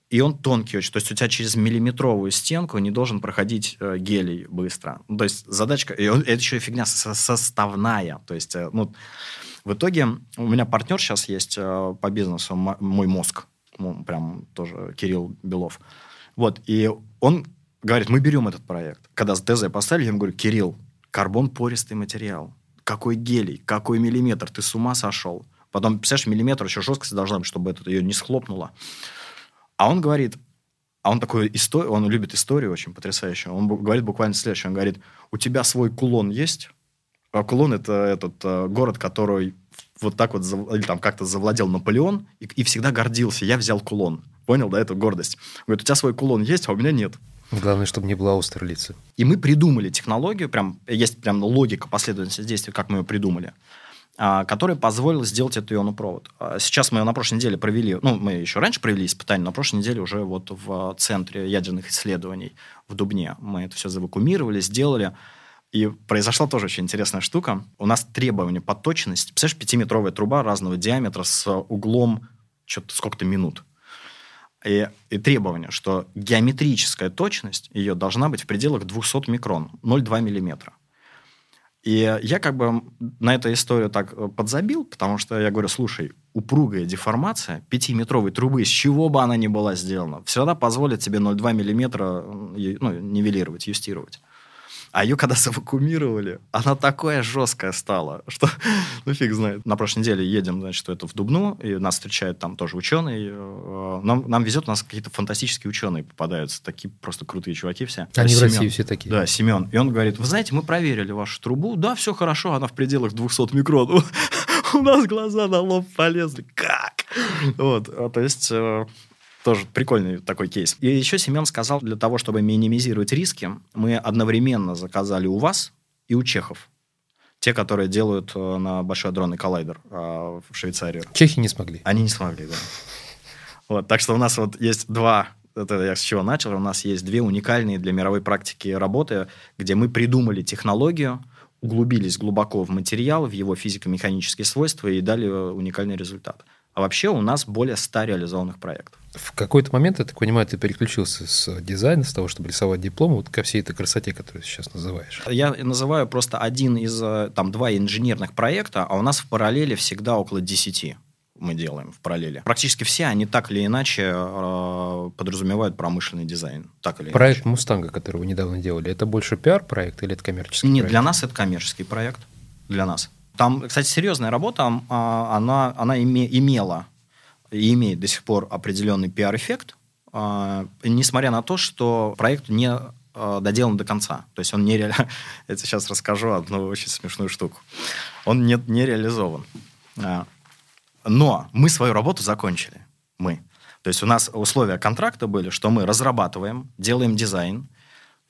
И он тонкий очень. То есть у тебя через миллиметровую стенку не должен проходить э, гелий быстро. Ну, то есть задачка... И он, это еще и фигня составная. То есть, э, ну, в итоге у меня партнер сейчас есть э, по бизнесу, мой мозг. Ну, прям тоже Кирилл Белов. Вот. И он говорит, мы берем этот проект. Когда с ДЗ поставили, я ему говорю, Кирилл, карбон пористый материал какой гелий, какой миллиметр, ты с ума сошел. Потом, представляешь, миллиметр еще жесткость должна быть, чтобы это ее не схлопнуло. А он говорит, а он такой, истор... он любит историю очень потрясающую. Он говорит буквально следующее. Он говорит, у тебя свой кулон есть? Кулон – это этот э, город, который вот так вот, или там как-то завладел Наполеон и, и всегда гордился. Я взял кулон. Понял, да, эту гордость. Он говорит, у тебя свой кулон есть, а у меня нет. Главное, чтобы не было Аустерлицы. И мы придумали технологию, прям есть прям логика последовательности действий, как мы ее придумали, а, которая позволила сделать эту ионопровод. А, сейчас мы ее на прошлой неделе провели, ну, мы еще раньше провели испытания, на прошлой неделе уже вот в центре ядерных исследований в Дубне. Мы это все завакумировали, сделали. И произошла тоже очень интересная штука. У нас требования по точности. Представляешь, пятиметровая труба разного диаметра с углом что-то сколько-то минут и, и требование, что геометрическая точность ее должна быть в пределах 200 микрон, 0,2 миллиметра. И я как бы на эту историю так э, подзабил, потому что я говорю, слушай, упругая деформация пятиметровой трубы, с чего бы она ни была сделана, всегда позволит тебе 0,2 миллиметра ну, нивелировать, юстировать. А ее когда [LAUGHS] завакумировали, она такая жесткая стала, что [LAUGHS] ну фиг знает. На прошлой неделе едем, значит, это в Дубну, и нас встречает там тоже ученый. Э, нам, нам везет, у нас какие-то фантастические ученые попадаются, такие просто крутые чуваки все. Они Семен. в России все такие. Да, Семен. И он говорит, вы знаете, мы проверили вашу трубу, да, все хорошо, она в пределах 200 микрон. [LAUGHS] У нас глаза на лоб полезли. Как? Вот, а, то есть э, тоже прикольный такой кейс. И еще Семен сказал, для того, чтобы минимизировать риски, мы одновременно заказали у вас и у чехов. Те, которые делают э, на Большой дронный коллайдер э, в Швейцарию. Чехи не смогли. Они не смогли, да. Вот, так что у нас вот есть два это я с чего начал, у нас есть две уникальные для мировой практики работы, где мы придумали технологию, углубились глубоко в материал, в его физико-механические свойства и дали уникальный результат. А вообще у нас более 100 реализованных проектов. В какой-то момент, я так понимаю, ты переключился с дизайна, с того, чтобы рисовать диплом, вот ко всей этой красоте, которую ты сейчас называешь. Я называю просто один из, э, там, два инженерных проекта, а у нас в параллели всегда около 10 мы делаем в параллели. Практически все они так или иначе э, подразумевают промышленный дизайн. Так или проект иначе. Мустанга, который вы недавно делали, это больше пиар-проект или это коммерческий Нет, проект? для нас это коммерческий проект. Для нас. Там, кстати, серьезная работа, а, она, она име, имела и имеет до сих пор определенный пиар-эффект, а, несмотря на то, что проект не а, доделан до конца. То есть он не реально... [LAUGHS] Я сейчас расскажу одну очень смешную штуку. Он не, не реализован. Но мы свою работу закончили. Мы. То есть у нас условия контракта были, что мы разрабатываем, делаем дизайн,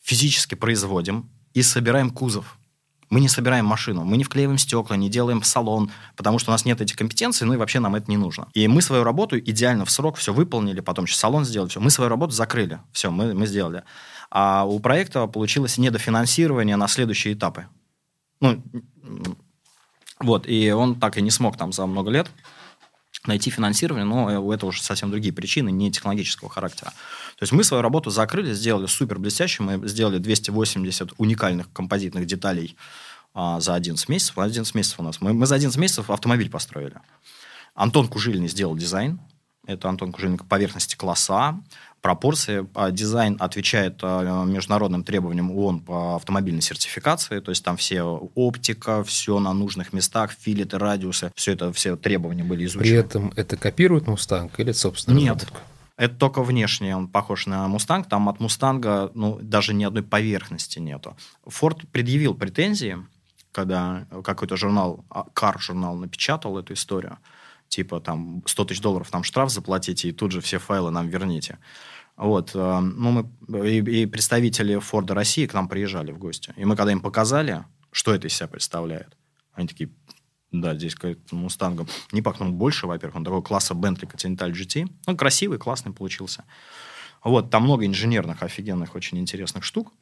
физически производим и собираем кузов. Мы не собираем машину, мы не вклеиваем стекла, не делаем салон, потому что у нас нет этих компетенций, ну и вообще нам это не нужно. И мы свою работу идеально в срок все выполнили, потом еще салон сделали, все. Мы свою работу закрыли, все, мы, мы сделали. А у проекта получилось недофинансирование на следующие этапы. Ну, вот, и он так и не смог там за много лет найти финансирование, но у этого уже совсем другие причины, не технологического характера. То есть мы свою работу закрыли, сделали супер блестяще, мы сделали 280 уникальных композитных деталей а, за 11 месяцев. 11 месяцев у нас. Мы, мы за 11 месяцев автомобиль построили. Антон Кужильный сделал дизайн. Это Антон Кужильный, поверхности класса. Пропорции. А дизайн отвечает а, международным требованиям ООН по автомобильной сертификации. То есть там все оптика, все на нужных местах, филеты, радиусы. Все это, все требования были изучены. При этом это копирует Мустанг или собственно Нет. Разработка? Это только внешне он похож на Мустанг. Там от Мустанга ну, даже ни одной поверхности нету. Форд предъявил претензии, когда какой-то журнал, Кар-журнал напечатал эту историю. Типа там 100 тысяч долларов нам штраф заплатите, и тут же все файлы нам верните. Вот, э, ну, мы, и, и представители Форда России к нам приезжали в гости. И мы когда им показали, что это из себя представляет, они такие, да, здесь какой-то Мустангом. Не пахнул ну, больше, во-первых, он такого класса Bentley Continental GT. Он красивый, классный получился. Вот, там много инженерных, офигенных, очень интересных штук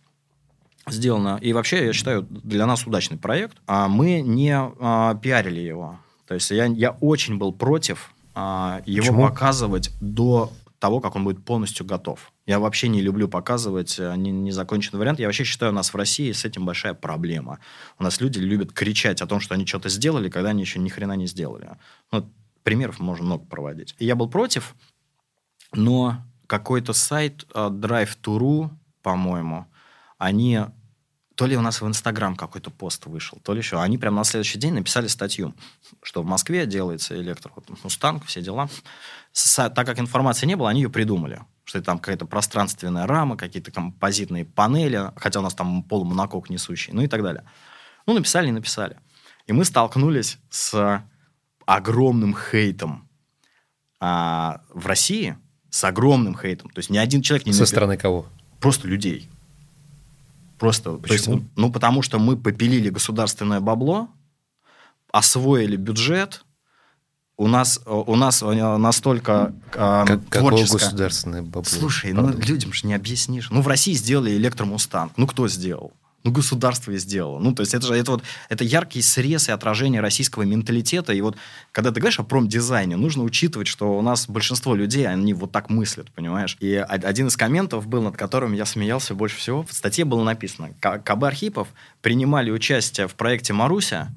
сделано. И вообще, я считаю, для нас удачный проект. А мы не а, пиарили его. То есть я, я очень был против а, его Почему? показывать до того, как он будет полностью готов. Я вообще не люблю показывать э, незаконченный вариант. Я вообще считаю, у нас в России с этим большая проблема. У нас люди любят кричать о том, что они что-то сделали, когда они еще ни хрена не сделали. Ну, примеров можно много проводить. И я был против, но какой-то сайт э, Drive.to.ru, по-моему, они то ли у нас в Инстаграм какой-то пост вышел, то ли еще. Они прямо на следующий день написали статью, что в Москве делается электро, вот, Мустанг, все дела. С, так как информации не было, они ее придумали. Что это там какая-то пространственная рама, какие-то композитные панели, хотя у нас там полумонокок несущий, ну и так далее. Ну, написали и написали. И мы столкнулись с огромным хейтом а, в России, с огромным хейтом. То есть ни один человек не... Со напи... стороны кого? Просто людей Просто, Почему? есть, ну, потому что мы попилили государственное бабло, освоили бюджет, у нас, у нас настолько э, как, творческое... Какое государственное бабло? Слушай, ну, людям же не объяснишь. Ну, в России сделали электромустанг. Ну, кто сделал? Ну, государство и сделало. Ну, то есть это же это вот, это яркий срез и отражение российского менталитета. И вот, когда ты говоришь о промдизайне, нужно учитывать, что у нас большинство людей, они вот так мыслят, понимаешь? И один из комментов был, над которым я смеялся больше всего. В статье было написано, КБ Архипов принимали участие в проекте «Маруся»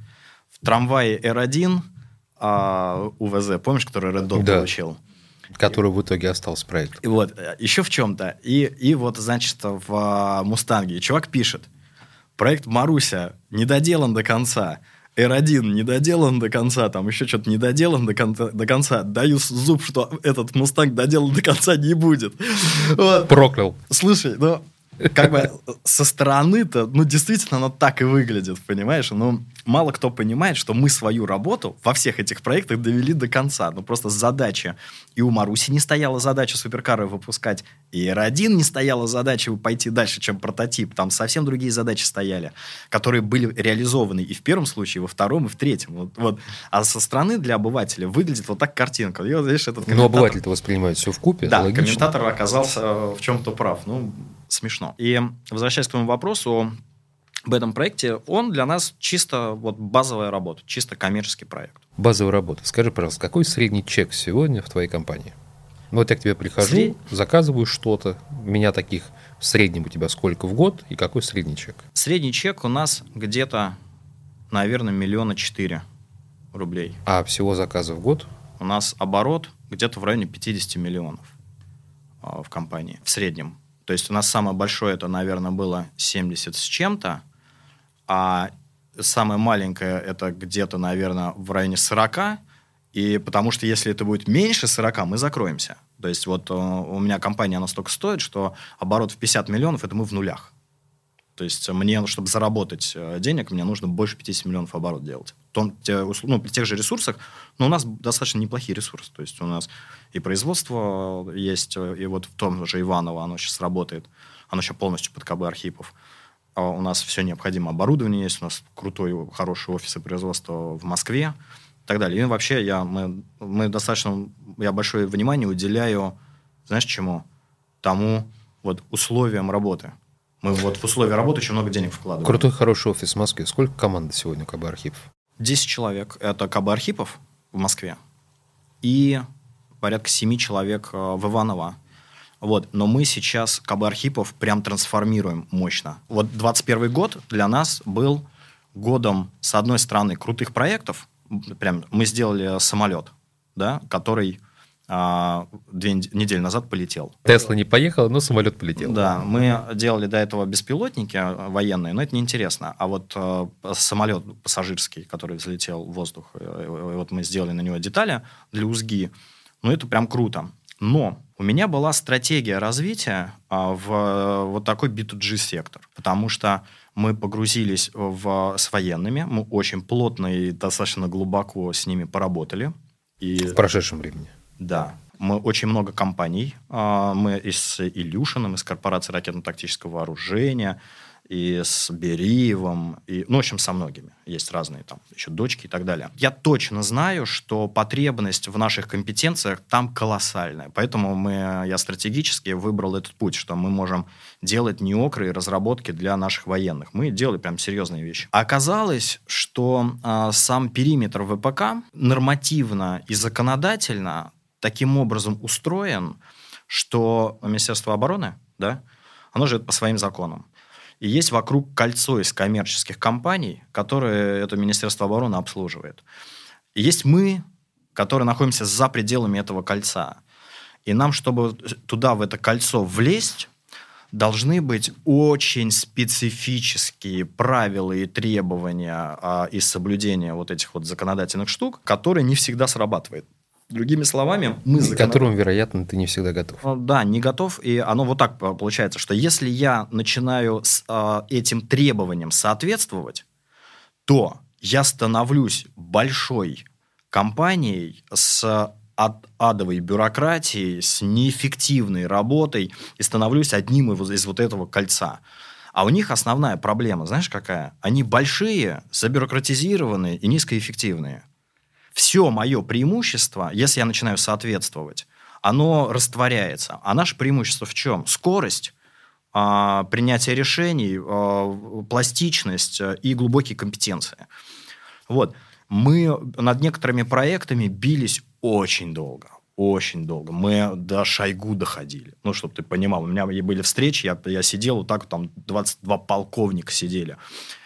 в трамвае R1 а, УВЗ, помнишь, который Red Dot да. получил? Который в итоге остался проект. И вот, еще в чем-то. И, и вот, значит, в а, «Мустанге» чувак пишет – Проект Маруся не доделан до конца. R1 не доделан до конца, там еще что-то не доделан до конца, до конца. Даю зуб, что этот Мустанг доделан до конца не будет. Вот. Проклял. Слушай, ну, как бы со стороны-то, ну, действительно, оно так и выглядит, понимаешь? Ну, мало кто понимает, что мы свою работу во всех этих проектах довели до конца. Ну, просто задача. И у Маруси не стояла задача суперкары выпускать, и R1 не стояла задача пойти дальше, чем прототип. Там совсем другие задачи стояли, которые были реализованы и в первом случае, и во втором, и в третьем. Вот, вот. А со стороны для обывателя выглядит вот так картинка. И вот, видишь, этот комментатор... Но обыватель-то воспринимает все в купе. Да, комментатор оказался в чем-то прав. Ну, смешно. И возвращаясь к твоему вопросу, в этом проекте, он для нас чисто вот базовая работа, чисто коммерческий проект. Базовая работа. Скажи, пожалуйста, какой средний чек сегодня в твоей компании? Ну, вот я к тебе прихожу, Сред... заказываю что-то, меня таких в среднем у тебя сколько в год и какой средний чек? Средний чек у нас где-то, наверное, миллиона четыре рублей. А всего заказов в год? У нас оборот где-то в районе 50 миллионов а, в компании, в среднем. То есть у нас самое большое это, наверное, было 70 с чем-то, а самое маленькое это где-то, наверное, в районе 40, и потому что если это будет меньше 40, мы закроемся. То есть вот э, у меня компания, она столько стоит, что оборот в 50 миллионов, это мы в нулях. То есть мне, чтобы заработать э, денег, мне нужно больше 50 миллионов оборот делать. Том, те, ну, при тех же ресурсах, но у нас достаточно неплохие ресурсы. То есть у нас и производство есть, э, и вот в том же Иваново оно сейчас работает. Оно сейчас полностью под КБ Архипов. У нас все необходимое оборудование есть, у нас крутой, хороший офис и производство в Москве и так далее. И вообще я, мы, мы достаточно, я большое внимание уделяю, знаешь, чему? Тому вот условиям работы. Мы вот в условия работы очень много денег вкладываем. Крутой, хороший офис в Москве. Сколько команды сегодня КБ Архипов? 10 человек. Это КБ Архипов в Москве. И порядка 7 человек э, в Иваново. Вот. Но мы сейчас КБ Архипов прям трансформируем мощно. Вот 21 год для нас был годом, с одной стороны, крутых проектов. Прям мы сделали самолет. да, который а, две недели назад полетел. Тесла не поехала, но самолет полетел. Да, мы делали до этого беспилотники а, военные, но это неинтересно. А вот э, самолет пассажирский, который взлетел в воздух, э, вот мы сделали на него детали для УЗГИ, ну это прям круто. Но у меня была стратегия развития а, в вот такой B2G сектор, потому что мы погрузились в, с военными, мы очень плотно и достаточно глубоко с ними поработали. И... В прошедшем времени. Да. Мы очень много компаний. А, мы и с Илюшиным, из корпорации ракетно-тактического вооружения, и с Бериевым, и, ну, в общем, со многими. Есть разные там еще дочки и так далее. Я точно знаю, что потребность в наших компетенциях там колоссальная. Поэтому мы, я стратегически выбрал этот путь, что мы можем делать неокры и разработки для наших военных. Мы делали прям серьезные вещи. Оказалось, что э, сам периметр ВПК нормативно и законодательно таким образом устроен, что Министерство обороны, да, оно живет по своим законам. И есть вокруг кольцо из коммерческих компаний, которые это Министерство обороны обслуживает. И есть мы, которые находимся за пределами этого кольца. И нам, чтобы туда, в это кольцо влезть, должны быть очень специфические правила и требования а, и соблюдения вот этих вот законодательных штук, которые не всегда срабатывают. Другими словами, мы... К которым, вероятно, ты не всегда готов. Ну да, не готов. И оно вот так получается, что если я начинаю с э, этим требованиям соответствовать, то я становлюсь большой компанией с ад адовой бюрократией, с неэффективной работой и становлюсь одним из, из вот этого кольца. А у них основная проблема, знаешь, какая? Они большие, забюрократизированные и низкоэффективные все мое преимущество, если я начинаю соответствовать, оно растворяется. А наше преимущество в чем? Скорость, а, принятие решений, а, пластичность а, и глубокие компетенции. Вот. Мы над некоторыми проектами бились очень долго. Очень долго. Мы до Шойгу доходили. Ну, чтобы ты понимал, у меня были встречи, я, я сидел вот так, там 22 полковника сидели.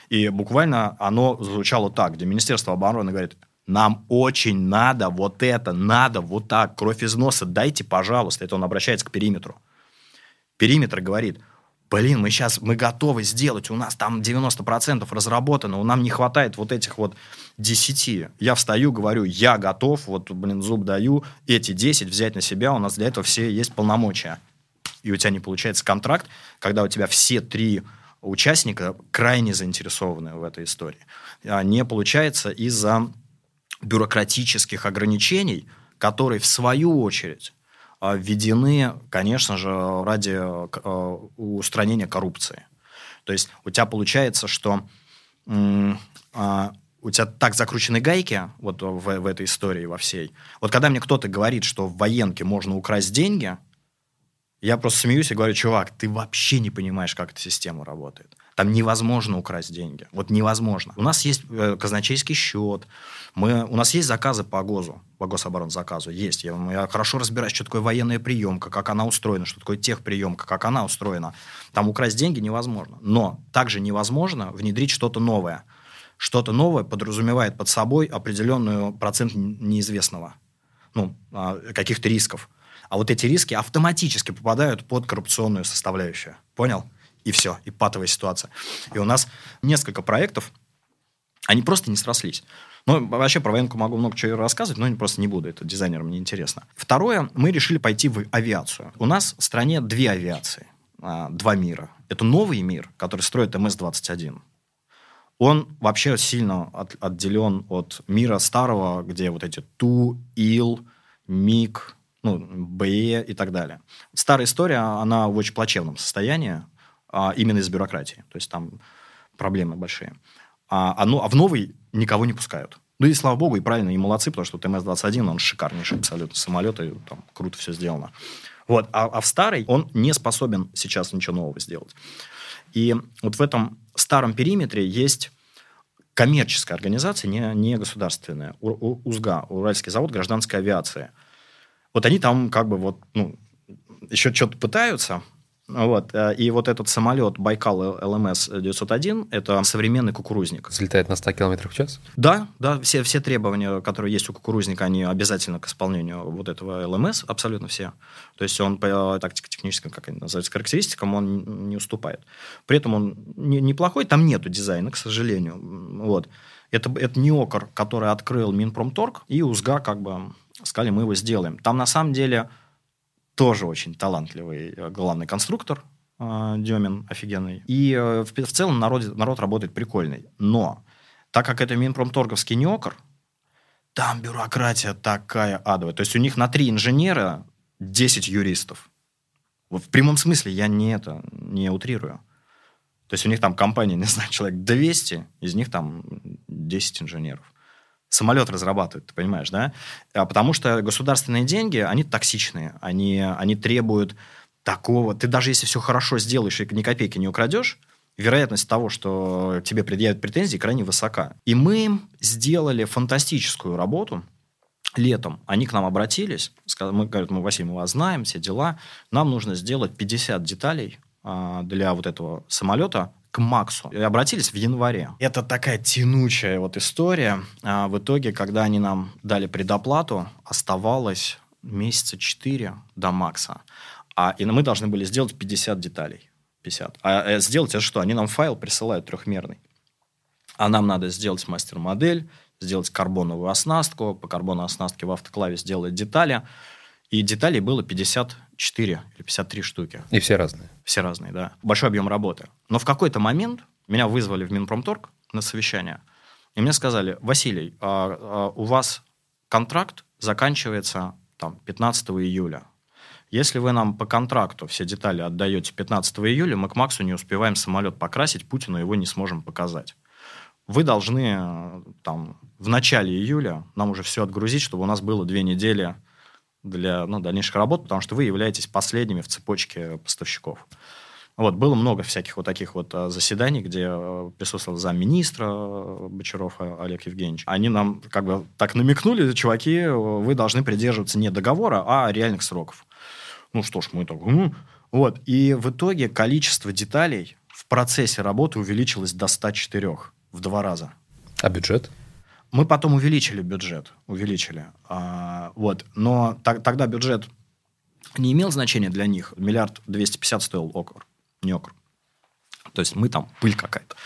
И буквально оно звучало так, где Министерство обороны говорит, нам очень надо вот это, надо вот так, кровь из носа, дайте, пожалуйста. Это он обращается к периметру. Периметр говорит, блин, мы сейчас, мы готовы сделать, у нас там 90% разработано, нам не хватает вот этих вот 10. Я встаю, говорю, я готов, вот, блин, зуб даю, эти 10 взять на себя, у нас для этого все есть полномочия. И у тебя не получается контракт, когда у тебя все три участника крайне заинтересованы в этой истории. А не получается из-за бюрократических ограничений, которые, в свою очередь, а, введены, конечно же, ради а, устранения коррупции. То есть у тебя получается, что а, у тебя так закручены гайки вот в, в этой истории во всей. Вот когда мне кто-то говорит, что в военке можно украсть деньги, я просто смеюсь и говорю, чувак, ты вообще не понимаешь, как эта система работает. Там невозможно украсть деньги. Вот невозможно. У нас есть э, казначейский счет. Мы, у нас есть заказы по ГОЗу, по гособоронзаказу. Есть. Я, я хорошо разбираюсь, что такое военная приемка, как она устроена, что такое техприемка, как она устроена. Там украсть деньги невозможно. Но также невозможно внедрить что-то новое. Что-то новое подразумевает под собой определенную процент неизвестного. Ну, а, каких-то рисков. А вот эти риски автоматически попадают под коррупционную составляющую. Понял? и все, и патовая ситуация. И у нас несколько проектов, они просто не срослись. Ну, вообще про военку могу много чего рассказывать, но просто не буду, это дизайнерам не интересно. Второе, мы решили пойти в авиацию. У нас в стране две авиации, а, два мира. Это новый мир, который строит МС-21. Он вообще сильно от, отделен от мира старого, где вот эти Ту, Ил, МиГ, ну, БЕ и так далее. Старая история, она в очень плачевном состоянии а, именно из бюрократии. То есть там проблемы большие. А, а, ну, а в новый никого не пускают. Ну и слава богу, и правильно, и молодцы, потому что ТМС-21, он шикарнейший абсолютно самолет, и там круто все сделано. Вот. А, а в старый он не способен сейчас ничего нового сделать. И вот в этом старом периметре есть коммерческая организация, не, не государственная, У, УЗГА, Уральский завод гражданской авиации. Вот они там как бы вот, ну, еще что-то пытаются, Вот. Э, и вот этот самолет Байкал ЛМС-901 – это современный кукурузник. Взлетает на 100 км в час? Да, да, все, все требования, которые есть у кукурузника, они обязательно к исполнению вот этого ЛМС, абсолютно все. То есть он по тактико-техническим, как они называются, характеристикам, он не уступает. При этом он не, неплохой, там нету дизайна, к сожалению. Вот. Это, это не окор, который открыл Минпромторг, и УЗГА как бы сказали, мы его сделаем. Там на самом деле тоже очень талантливый э, главный конструктор, э, Демин офигенный. И э, в, в целом народ, народ работает прикольный. Но так как это Минпромторговский неокр, там бюрократия такая адовая. То есть у них на три инженера 10 юристов. Вот в прямом смысле я не это, не утрирую. То есть у них там компания, [LAUGHS] не знаю, человек 200, из них там 10 инженеров самолет разрабатывают, ты понимаешь, да? А потому что государственные деньги, они токсичные, они, они требуют такого... Ты даже если все хорошо сделаешь и ни копейки не украдешь, вероятность того, что тебе предъявят претензии, крайне высока. И мы сделали фантастическую работу летом. Они к нам обратились, мы говорят, мы, Василий, мы вас знаем, все дела. Нам нужно сделать 50 деталей а, для вот этого самолета к Максу. И обратились в январе. Это такая тянучая вот история. А в итоге, когда они нам дали предоплату, оставалось месяца 4 до Макса. А, и мы должны были сделать 50 деталей. 50. А э, сделать это что? Они нам файл присылают трехмерный. А нам надо сделать мастер-модель, сделать карбоновую оснастку, по карбоновой оснастке в автоклаве сделать детали. И деталей было 54 или 53 штуки. И все разные. Все разные, да. Большой объем работы. Но в какой-то момент меня вызвали в Минпромторг на совещание, и мне сказали, Василий, а, а у вас контракт заканчивается там, 15 июля. Если вы нам по контракту все детали отдаете 15 июля, мы к Максу не успеваем самолет покрасить, Путину его не сможем показать. Вы должны там, в начале июля нам уже все отгрузить, чтобы у нас было две недели для ну, дальнейших работ, потому что вы являетесь последними в цепочке поставщиков. Вот, было много всяких вот таких вот а, заседаний, где а, присутствовал замминистра а, Бочаров Олег Евгеньевич. Они нам как бы так намекнули, чуваки, вы должны придерживаться не договора, а реальных сроков. Ну что ж, мы так... Вот. И в итоге количество деталей в процессе работы увеличилось до 104 в два раза. А бюджет? Мы потом увеличили бюджет, увеличили. А, вот. Но так, тогда бюджет не имел значения для них. Миллиард двести пятьдесят стоил окр, не окр. То есть мы там пыль какая-то.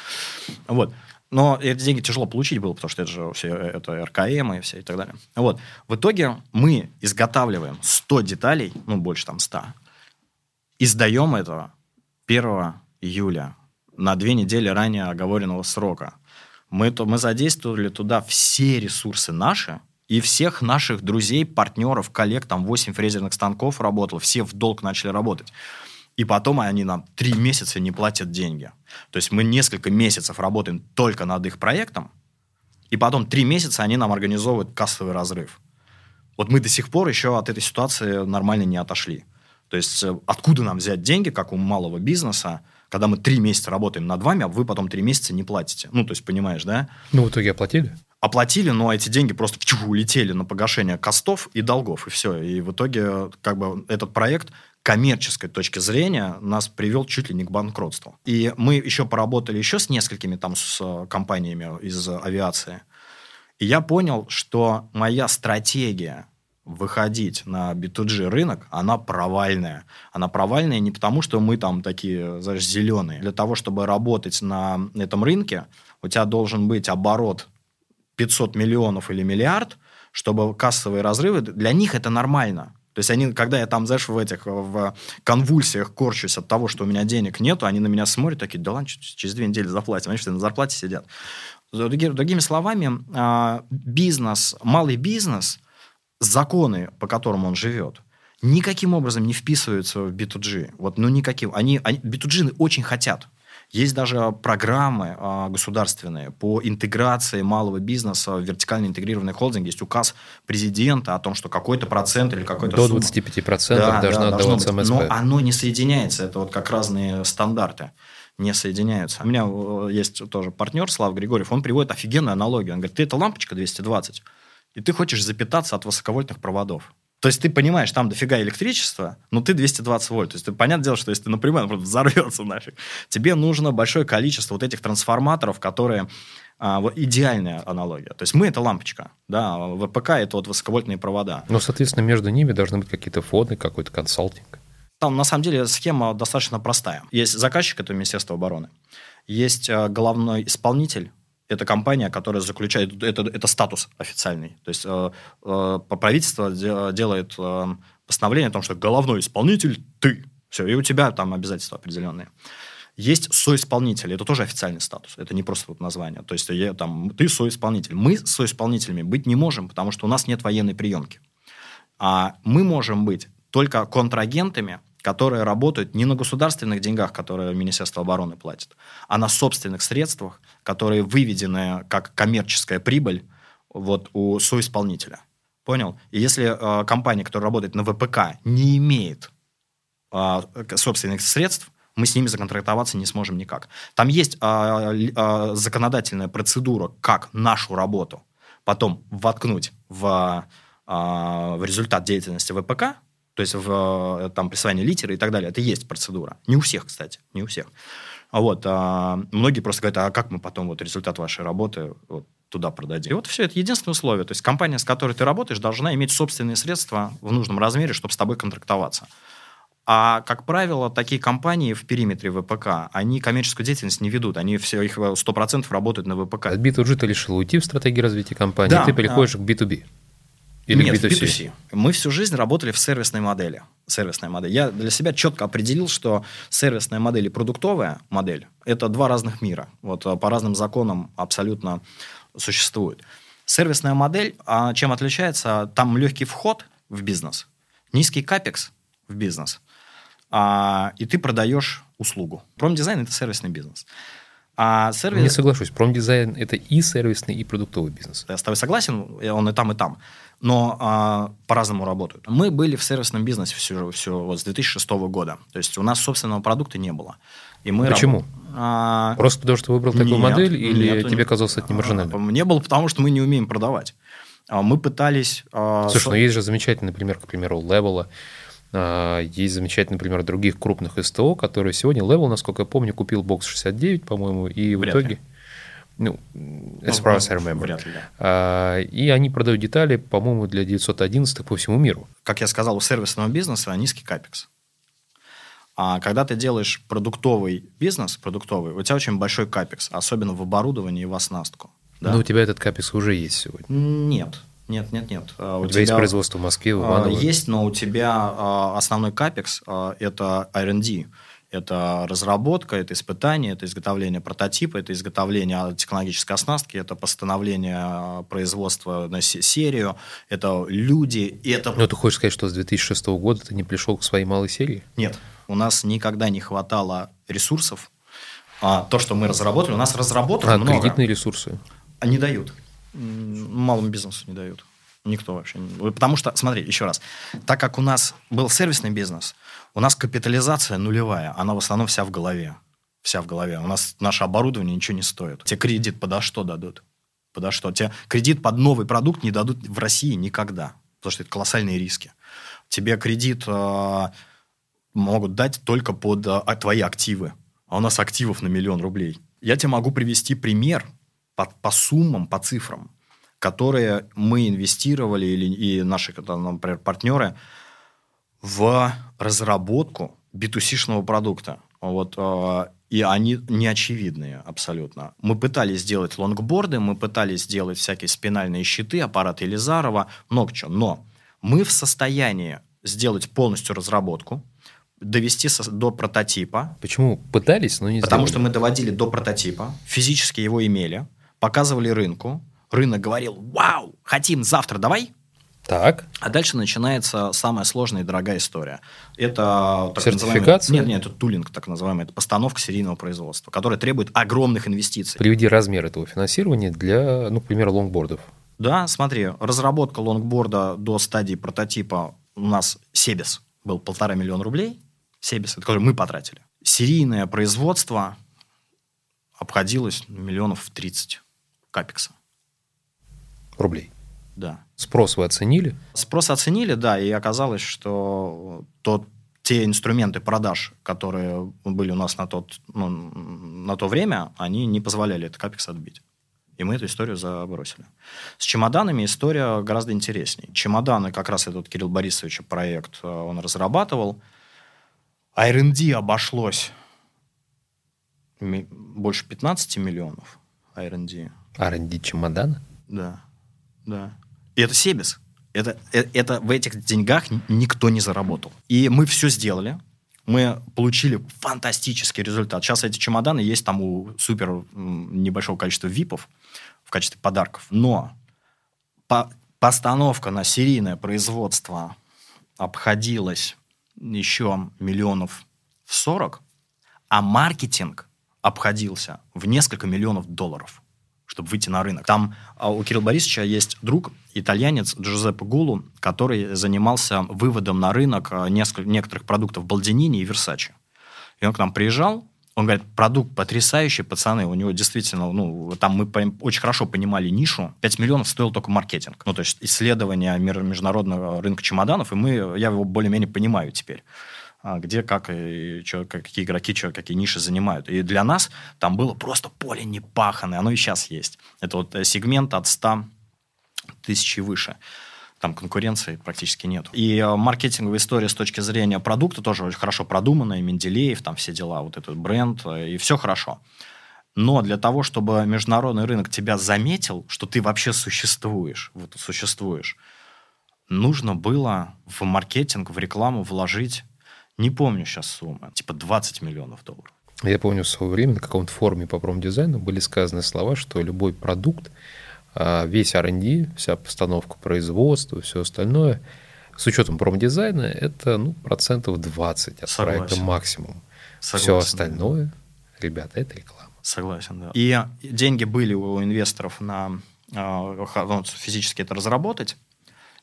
Вот. Но эти деньги тяжело получить было, потому что это же все это РКМ и все и так далее. Вот. В итоге мы изготавливаем 100 деталей, ну, больше там 100, и сдаем это 1 июля на две недели ранее оговоренного срока. Мы, то, мы задействовали туда все ресурсы наши, и всех наших друзей, партнеров, коллег, там 8 фрезерных станков работало, все в долг начали работать. И потом они нам три месяца не платят деньги. То есть мы несколько месяцев работаем только над их проектом, и потом три месяца они нам организовывают кассовый разрыв. Вот мы до сих пор еще от этой ситуации нормально не отошли. То есть э, откуда нам взять деньги, как у малого бизнеса, когда мы три месяца работаем над вами, а вы потом три месяца не платите. Ну, то есть, понимаешь, да? Ну, в итоге оплатили? Оплатили, но эти деньги просто чух, улетели на погашение костов и долгов, и все. И в итоге, как бы, этот проект коммерческой точки зрения нас привел чуть ли не к банкротству. И мы еще поработали еще с несколькими там с э, компаниями из авиации. И я понял, что моя стратегия выходить на B2G рынок, она провальная. Она провальная не потому, что мы там такие, знаешь, зеленые. Для того, чтобы работать на этом рынке, у тебя должен быть оборот 500 миллионов или миллиард, чтобы кассовые разрывы, для них это нормально. То есть они, когда я там, знаешь, в этих, в конвульсиях корчусь от того, что у меня денег нету, они на меня смотрят такие, да ладно, через две недели заплатим. Они что, на зарплате сидят. Другими словами, а, бизнес, малый бизнес – законы, по которым он живет, никаким образом не вписываются в B2G. Вот, ну, никаким. Они, они, B2G очень хотят. Есть даже программы а, государственные по интеграции малого бизнеса в вертикально интегрированный холдинг. Есть указ президента о том, что какой-то процент или какой-то До сумма... 25% да, должна да, отдаваться МСП. Но оно не соединяется. Это вот как разные стандарты не соединяются. У меня э, есть тоже партнер, Слав Григорьев, он приводит офигенную аналогию. Он говорит, ты это лампочка 220, и ты хочешь запитаться от высоковольтных проводов. То есть ты понимаешь, там дофига электричества, но ты 220 вольт. То есть ты, понятное дело, что если ты напрямую просто взорвется нафиг, тебе нужно большое количество вот этих трансформаторов, которые а, вот идеальная аналогия. То есть мы это лампочка, да, а ВПК это вот высоковольтные провода. Но, соответственно, между ними должны быть какие-то фоны, какой-то консалтинг. Там, на самом деле, схема достаточно простая. Есть заказчик, это Министерство обороны. Есть а, головной исполнитель, это компания, которая заключает, это, это статус официальный. То есть э, э, правительство делает э, постановление о том, что головной исполнитель ты. Все, и у тебя там обязательства определенные. Есть соисполнитель, это тоже официальный статус, это не просто вот название. То есть я, там, ты соисполнитель. Мы соисполнителями быть не можем, потому что у нас нет военной приемки. А мы можем быть только контрагентами которые работают не на государственных деньгах, которые Министерство обороны платит, а на собственных средствах, которые выведены как коммерческая прибыль вот у соисполнителя. Понял? И если э, компания, которая работает на ВПК, не имеет э, собственных средств, мы с ними законтрактоваться не сможем никак. Там есть э, э, законодательная процедура, как нашу работу потом воткнуть в, э, в результат деятельности ВПК, то есть в э, там, присвоение литеры и так далее. Это есть процедура. Не у всех, кстати, не у всех. А вот, а, многие просто говорят, а как мы потом вот результат вашей работы вот, туда продадим? И вот все, это единственное условие. То есть компания, с которой ты работаешь, должна иметь собственные средства в нужном размере, чтобы с тобой контрактоваться. А, как правило, такие компании в периметре ВПК, они коммерческую деятельность не ведут. Они все, их 100% работают на ВПК. От B2G ты решил уйти в стратегии развития компании, да, ты переходишь а... к B2B. Или Нет, B2C? B2C. Мы всю жизнь работали в сервисной модели. Сервисная модель. Я для себя четко определил, что сервисная модель и продуктовая модель – это два разных мира. Вот а, по разным законам абсолютно существуют. Сервисная модель, а чем отличается? Там легкий вход в бизнес, низкий капекс в бизнес, а, и ты продаешь услугу. Промдизайн – это сервисный бизнес. А сервис... Не соглашусь. Промдизайн – это и сервисный, и продуктовый бизнес. Я с тобой согласен, он и там, и там но а, по-разному работают. Мы были в сервисном бизнесе все, все вот с 2006 года. То есть у нас собственного продукта не было. И мы Почему? Раб... А... Просто потому, что выбрал такую нет, модель, или нет, тебе казалось это не маржинально? Мне было потому, что мы не умеем продавать. А, мы пытались... А, Слушай, ну есть же замечательный пример, к примеру, Level. Есть замечательный пример других крупных СТО, которые сегодня Level, насколько я помню, купил бокс 69, по-моему, и Вряд в итоге... Ли. Ну, as far as I remember. Вряд ли, да. а, и они продают детали, по-моему, для 911 по всему миру. Как я сказал, у сервисного бизнеса низкий капекс. А когда ты делаешь продуктовый бизнес, продуктовый, у тебя очень большой капекс, особенно в оборудовании и в оснастку. Да? Но у тебя этот капекс уже есть сегодня. Нет. Нет, нет, нет. А у, у тебя, тебя есть производство в Москве, в Иваново? Есть, но у тебя а, основной капекс – это R&D. Это разработка, это испытание, это изготовление прототипа, это изготовление технологической оснастки, это постановление производства на серию, это люди, это... Но ты хочешь сказать, что с 2006 года ты не пришел к своей малой серии? Нет, у нас никогда не хватало ресурсов. А то, что мы разработали, у нас разработано а, много. кредитные ресурсы? Они дают. Малому бизнесу не дают. Никто вообще не... Потому что, смотри, еще раз, так как у нас был сервисный бизнес, у нас капитализация нулевая, она в основном вся в голове. Вся в голове. У нас наше оборудование ничего не стоит. Тебе кредит подо что дадут? Подо что? Тебе кредит под новый продукт не дадут в России никогда. Потому что это колоссальные риски. Тебе кредит э, могут дать только под э, твои активы. А у нас активов на миллион рублей. Я тебе могу привести пример по, по суммам, по цифрам которые мы инвестировали, или, и наши, например, партнеры, в разработку B2C-шного продукта. Вот, э, и они неочевидные абсолютно. Мы пытались сделать лонгборды, мы пытались сделать всякие спинальные щиты, аппараты Елизарова, много чего. Но мы в состоянии сделать полностью разработку, довести до прототипа. Почему пытались, но не Потому сделали? что мы доводили до прототипа, физически его имели, показывали рынку, рынок говорил, вау, хотим завтра, давай. Так. А дальше начинается самая сложная и дорогая история. Это так Сертификация? Нет, нет, это tooling, так называемый. Это постановка серийного производства, которая требует огромных инвестиций. Приведи размер этого финансирования для, ну, к примеру, лонгбордов. Да, смотри, разработка лонгборда до стадии прототипа у нас Себес был полтора миллиона рублей. Себес, это который мы потратили. Серийное производство обходилось миллионов в 30 капекса рублей. да. Спрос вы оценили? Спрос оценили, да, и оказалось, что тот, те инструменты продаж, которые были у нас на, тот, ну, на то время, они не позволяли этот капекс отбить. И мы эту историю забросили. С чемоданами история гораздо интереснее. Чемоданы, как раз этот Кирилл Борисович проект, э, он разрабатывал. R&D обошлось больше 15 миллионов R&D. R&D чемодана? Да, да. И это Себес. Это, это, это в этих деньгах никто не заработал. И мы все сделали. Мы получили фантастический результат. Сейчас эти чемоданы есть там у супер небольшого количества ВИПов в качестве подарков. Но по, постановка на серийное производство обходилась еще миллионов в 40, а маркетинг обходился в несколько миллионов долларов чтобы выйти на рынок. Там а, у Кирилла Борисовича есть друг, итальянец Джузеппе Гулу, который занимался выводом на рынок а, несколько, некоторых продуктов Балдинини и Версачи. И он к нам приезжал, он говорит, продукт потрясающий, пацаны, у него действительно, ну, там мы очень хорошо понимали нишу. 5 миллионов стоил только маркетинг. Ну, то есть исследование международного рынка чемоданов, и мы, я его более-менее понимаю теперь. А, где, как, и чё, какие игроки, чё, какие ниши занимают. И для нас там было просто поле непаханное, оно и сейчас есть. Это вот э, сегмент от 100 тысяч и выше. Там конкуренции практически нет. И э, маркетинговая история с точки зрения продукта тоже очень хорошо продуманная. Менделеев, там все дела, вот этот бренд, э, и все хорошо. Но для того, чтобы международный рынок тебя заметил, что ты вообще существуешь, вот существуешь, нужно было в маркетинг, в рекламу вложить не помню сейчас суммы. Типа 20 миллионов долларов. Я помню в свое время на каком-то форуме по промдизайну были сказаны слова, что любой продукт, а, весь R&D, вся постановка производства, все остальное, с учетом промдизайна, это ну, процентов 20 от Согласен. проекта максимум. Согласен, все остальное, ребята, это реклама. Согласен, да. И деньги были у инвесторов на а, ну, физически это разработать,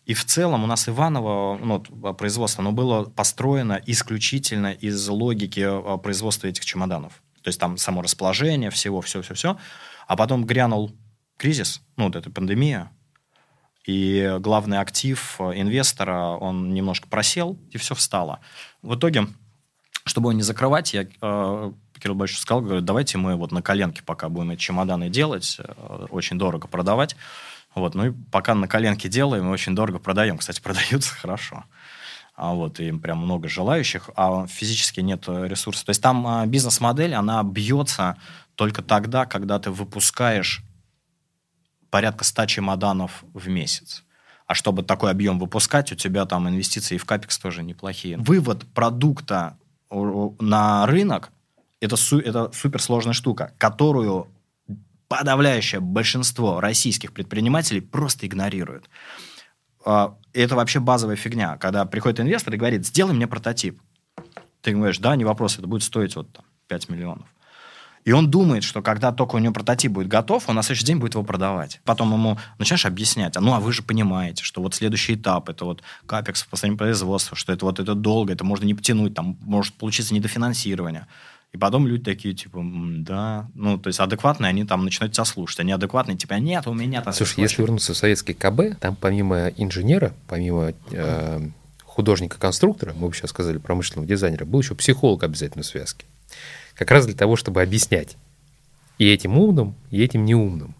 и в целом у нас Иваново ну, производство, оно было построено исключительно из логики а, производства этих чемоданов. То есть там само расположение всего, все-все-все. А потом грянул кризис, ну, вот эта пандемия, и главный актив а, инвестора, он немножко просел, и все встало. В итоге, чтобы его не закрывать, я Кирилл Борисович сказал, говорю, давайте мы вот на коленке пока будем эти чемоданы делать, очень дорого продавать. Вот, ну и пока на коленке делаем, очень дорого продаем. Кстати, [LAUGHS] продаются хорошо. А вот, и прям много желающих, а физически нет ресурсов. То есть там а, бизнес-модель, она бьется только тогда, когда ты выпускаешь порядка 100 чемоданов в месяц. А чтобы такой объем выпускать, у тебя там инвестиции в капекс тоже неплохие. Вывод продукта на рынок это, су- это суперсложная штука, которую подавляющее большинство российских предпринимателей просто игнорируют. А, это вообще базовая фигня, когда приходит инвестор и говорит, сделай мне прототип. Ты говоришь, да, не вопрос, это будет стоить вот там 5 миллионов. И он думает, что когда только у него прототип будет готов, он на следующий день будет его продавать. Потом ему начинаешь объяснять, а ну а вы же понимаете, что вот следующий этап, это вот капекс в последнем производстве, что это вот это долго, это можно не потянуть, там может получиться недофинансирование. И потом люди такие, типа, да, ну, то есть адекватные, они там начинают тебя слушать, а неадекватные, типа, нет, у меня там... Слушай, если вернуться в советский КБ, там помимо инженера, помимо э, художника-конструктора, мы бы сейчас сказали промышленного дизайнера, был еще психолог обязательно в связке. Как раз для того, чтобы объяснять и этим умным, и этим неумным.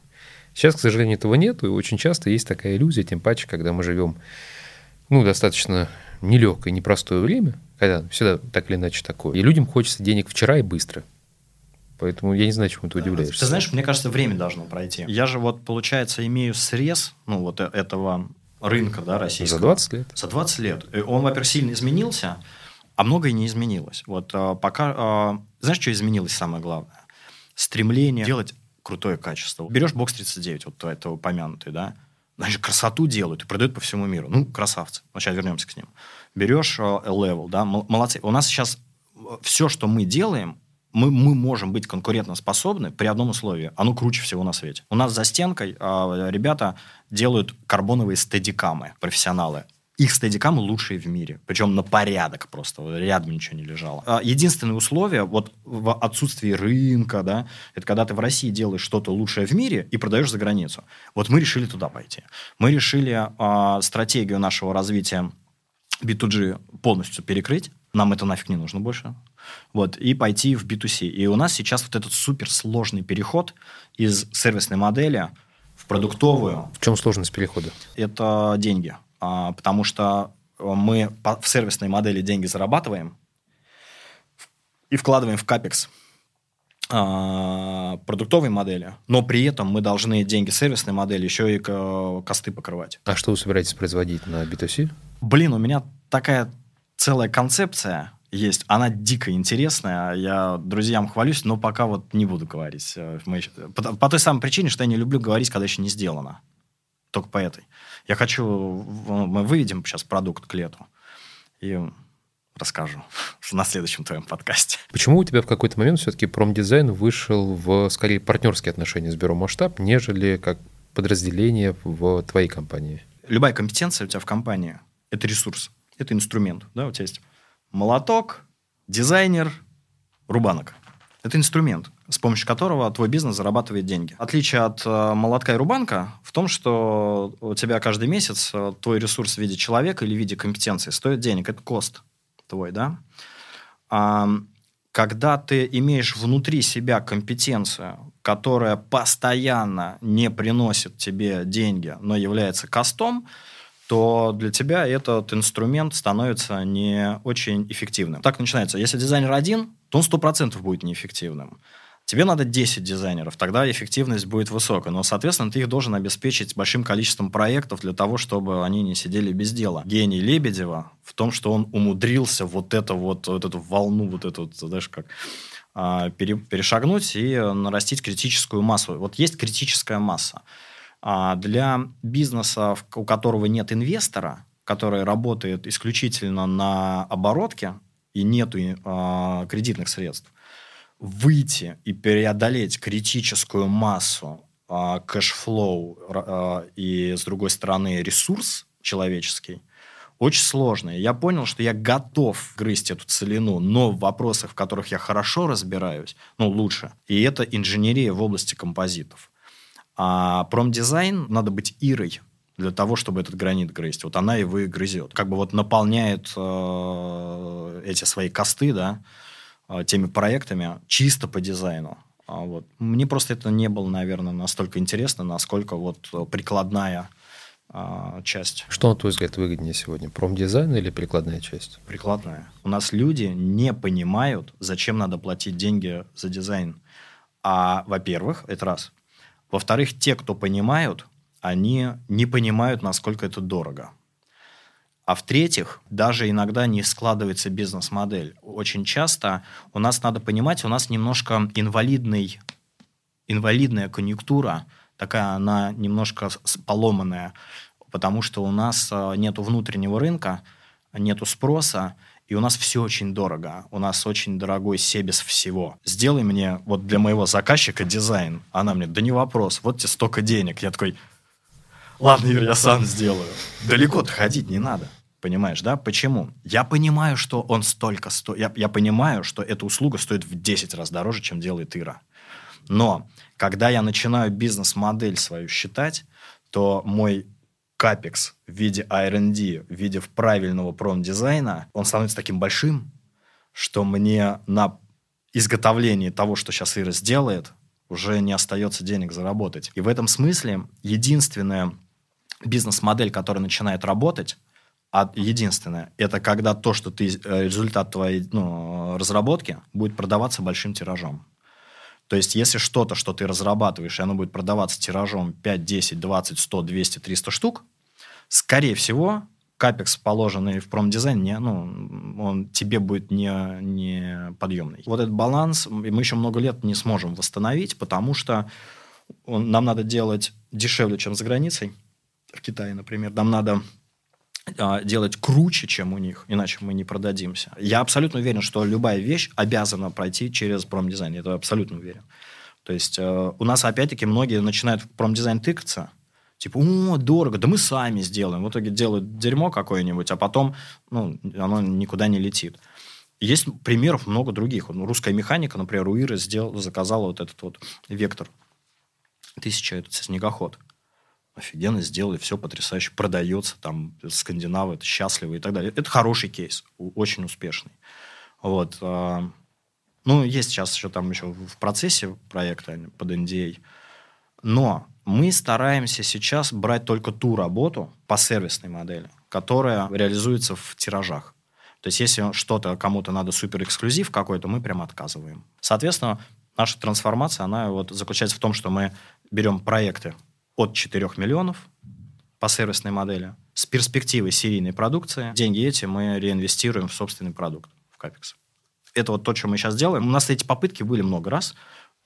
Сейчас, к сожалению, этого нет, и очень часто есть такая иллюзия, тем паче, когда мы живем ну, достаточно нелегкое, непростое время, когда всегда так или иначе такое. И людям хочется денег вчера и быстро. Поэтому я не знаю, чему ты удивляешься. Ты знаешь, мне кажется, время должно пройти. Я же вот, получается, имею срез, ну, вот э, этого рынка, да, российского. За 20 лет. За 20 лет. И он, во-первых, сильно изменился, а многое не изменилось. Вот а, пока... Знаешь, что изменилось самое главное? Стремление делать крутое качество. Берешь бокс 39, вот это упомянутый, да, значит, красоту делают и продают по всему миру. Ну, красавцы. Ну, сейчас вернемся к ним берешь level, да, молодцы. У нас сейчас э, все, что мы делаем, мы, мы можем быть конкурентоспособны при одном условии. Оно круче всего на свете. У нас за стенкой э, ребята делают карбоновые стедикамы, профессионалы. Их стедикамы лучшие в мире. Причем на порядок просто. Рядом ничего не лежало. А единственное условие, вот в отсутствии рынка, да, это когда ты в России делаешь что-то лучшее в мире и продаешь за границу. Вот мы решили туда пойти. Мы решили э, стратегию нашего развития B2G полностью перекрыть. Нам это нафиг не нужно больше. Вот, и пойти в B2C. И у нас сейчас вот этот суперсложный переход из сервисной модели в продуктовую. В чем сложность перехода? Это деньги. А, потому что мы в сервисной модели деньги зарабатываем и вкладываем в капекс продуктовой модели, но при этом мы должны деньги сервисной модели еще и косты покрывать. А что вы собираетесь производить на B2C? Блин, у меня такая целая концепция есть. Она дико интересная. Я друзьям хвалюсь, но пока вот не буду говорить. Э, по, по той самой причине, что я не люблю говорить, когда еще не сделано. Только по этой. Я хочу... Мы выведем сейчас продукт к лету. И расскажу [LAUGHS] на следующем твоем подкасте. Почему у тебя в какой-то момент все-таки промдизайн вышел в, скорее, партнерские отношения с бюро «Масштаб», нежели как подразделение в твоей компании? Любая компетенция у тебя в компании – это ресурс, это инструмент. Да? У тебя есть молоток, дизайнер, рубанок. Это инструмент, с помощью которого твой бизнес зарабатывает деньги. Отличие от э, молотка и рубанка в том, что у тебя каждый месяц э, твой ресурс в виде человека или в виде компетенции стоит денег. Это кост твой, да? А, когда ты имеешь внутри себя компетенцию, которая постоянно не приносит тебе деньги, но является костом, то для тебя этот инструмент становится не очень эффективным. Так начинается. Если дизайнер один, то он 100% будет неэффективным. Тебе надо 10 дизайнеров, тогда эффективность будет высокая. Но, соответственно, ты их должен обеспечить большим количеством проектов для того, чтобы они не сидели без дела. Гений Лебедева в том, что он умудрился вот, это вот, вот эту волну, вот эту, знаешь, как а, перешагнуть и нарастить критическую массу. Вот есть критическая масса. А для бизнеса, у которого нет инвестора, который работает исключительно на оборотке и нету э, кредитных средств, выйти и преодолеть критическую массу э, cash flow э, и, с другой стороны, ресурс человеческий, очень сложно. Я понял, что я готов грызть эту целину, но в вопросах, в которых я хорошо разбираюсь, ну, лучше. И это инженерия в области композитов. А промдизайн надо быть ирой для того, чтобы этот гранит грызть. Вот она его и грызет. Как бы вот наполняет э, эти свои косты, да, теми проектами чисто по дизайну. А вот. Мне просто это не было, наверное, настолько интересно, насколько вот прикладная э, часть. Что, на твой взгляд, выгоднее сегодня? Промдизайн или прикладная часть? Прикладная. У нас люди не понимают, зачем надо платить деньги за дизайн. А, во-первых, это раз. Во-вторых, те, кто понимают, они не понимают, насколько это дорого. А в-третьих, даже иногда не складывается бизнес-модель. Очень часто у нас надо понимать, у нас немножко инвалидный, инвалидная конъюнктура, такая она немножко поломанная, потому что у нас э, нет внутреннего рынка, нету спроса, и у нас все очень дорого. У нас очень дорогой себес всего. Сделай мне вот для моего заказчика дизайн. Она мне, да не вопрос, вот тебе столько денег. Я такой, ладно, Юр, я сам сделаю. Далеко-то ходить не надо. Понимаешь, да? Почему? Я понимаю, что он столько стоит. Я, я понимаю, что эта услуга стоит в 10 раз дороже, чем делает Ира. Но когда я начинаю бизнес-модель свою считать, то мой капекс в виде R&D, в виде правильного промдизайна, он становится таким большим, что мне на изготовлении того, что сейчас Ира сделает, уже не остается денег заработать. И в этом смысле единственная бизнес-модель, которая начинает работать, а единственное, это когда то, что ты, э, результат твоей ну, разработки будет продаваться большим тиражом. То есть, если что-то, что ты разрабатываешь, и оно будет продаваться тиражом 5, 10, 20, 100, 200, 300 штук, скорее всего, капекс, положенный в промдизайн, не, ну, он тебе будет не, не подъемный. Вот этот баланс мы еще много лет не сможем восстановить, потому что он, нам надо делать дешевле, чем за границей, в Китае, например. Нам надо делать круче, чем у них, иначе мы не продадимся. Я абсолютно уверен, что любая вещь обязана пройти через промдизайн. Я это абсолютно уверен. То есть э, у нас, опять-таки, многие начинают в промдизайн тыкаться, Типа, о, дорого, да мы сами сделаем. В итоге делают дерьмо какое-нибудь, а потом ну, оно никуда не летит. Есть примеров много других. Русская механика, например, у Иры сделал, заказала вот этот вот вектор. Тысяча, этот снегоход. Офигенно сделали, все потрясающе, продается, там, скандинавы, это счастливы и так далее. Это хороший кейс, очень успешный. Вот. А, ну, есть сейчас еще там еще в процессе проекта под NDA. Но мы стараемся сейчас брать только ту работу по сервисной модели, которая реализуется в тиражах. То есть, если что-то кому-то надо супер эксклюзив какой-то, мы прям отказываем. Соответственно, наша трансформация, она вот заключается в том, что мы берем проекты от 4 миллионов по сервисной модели с перспективой серийной продукции. Деньги эти мы реинвестируем в собственный продукт, в Капекс. Это вот то, что мы сейчас делаем. У нас эти попытки были много раз.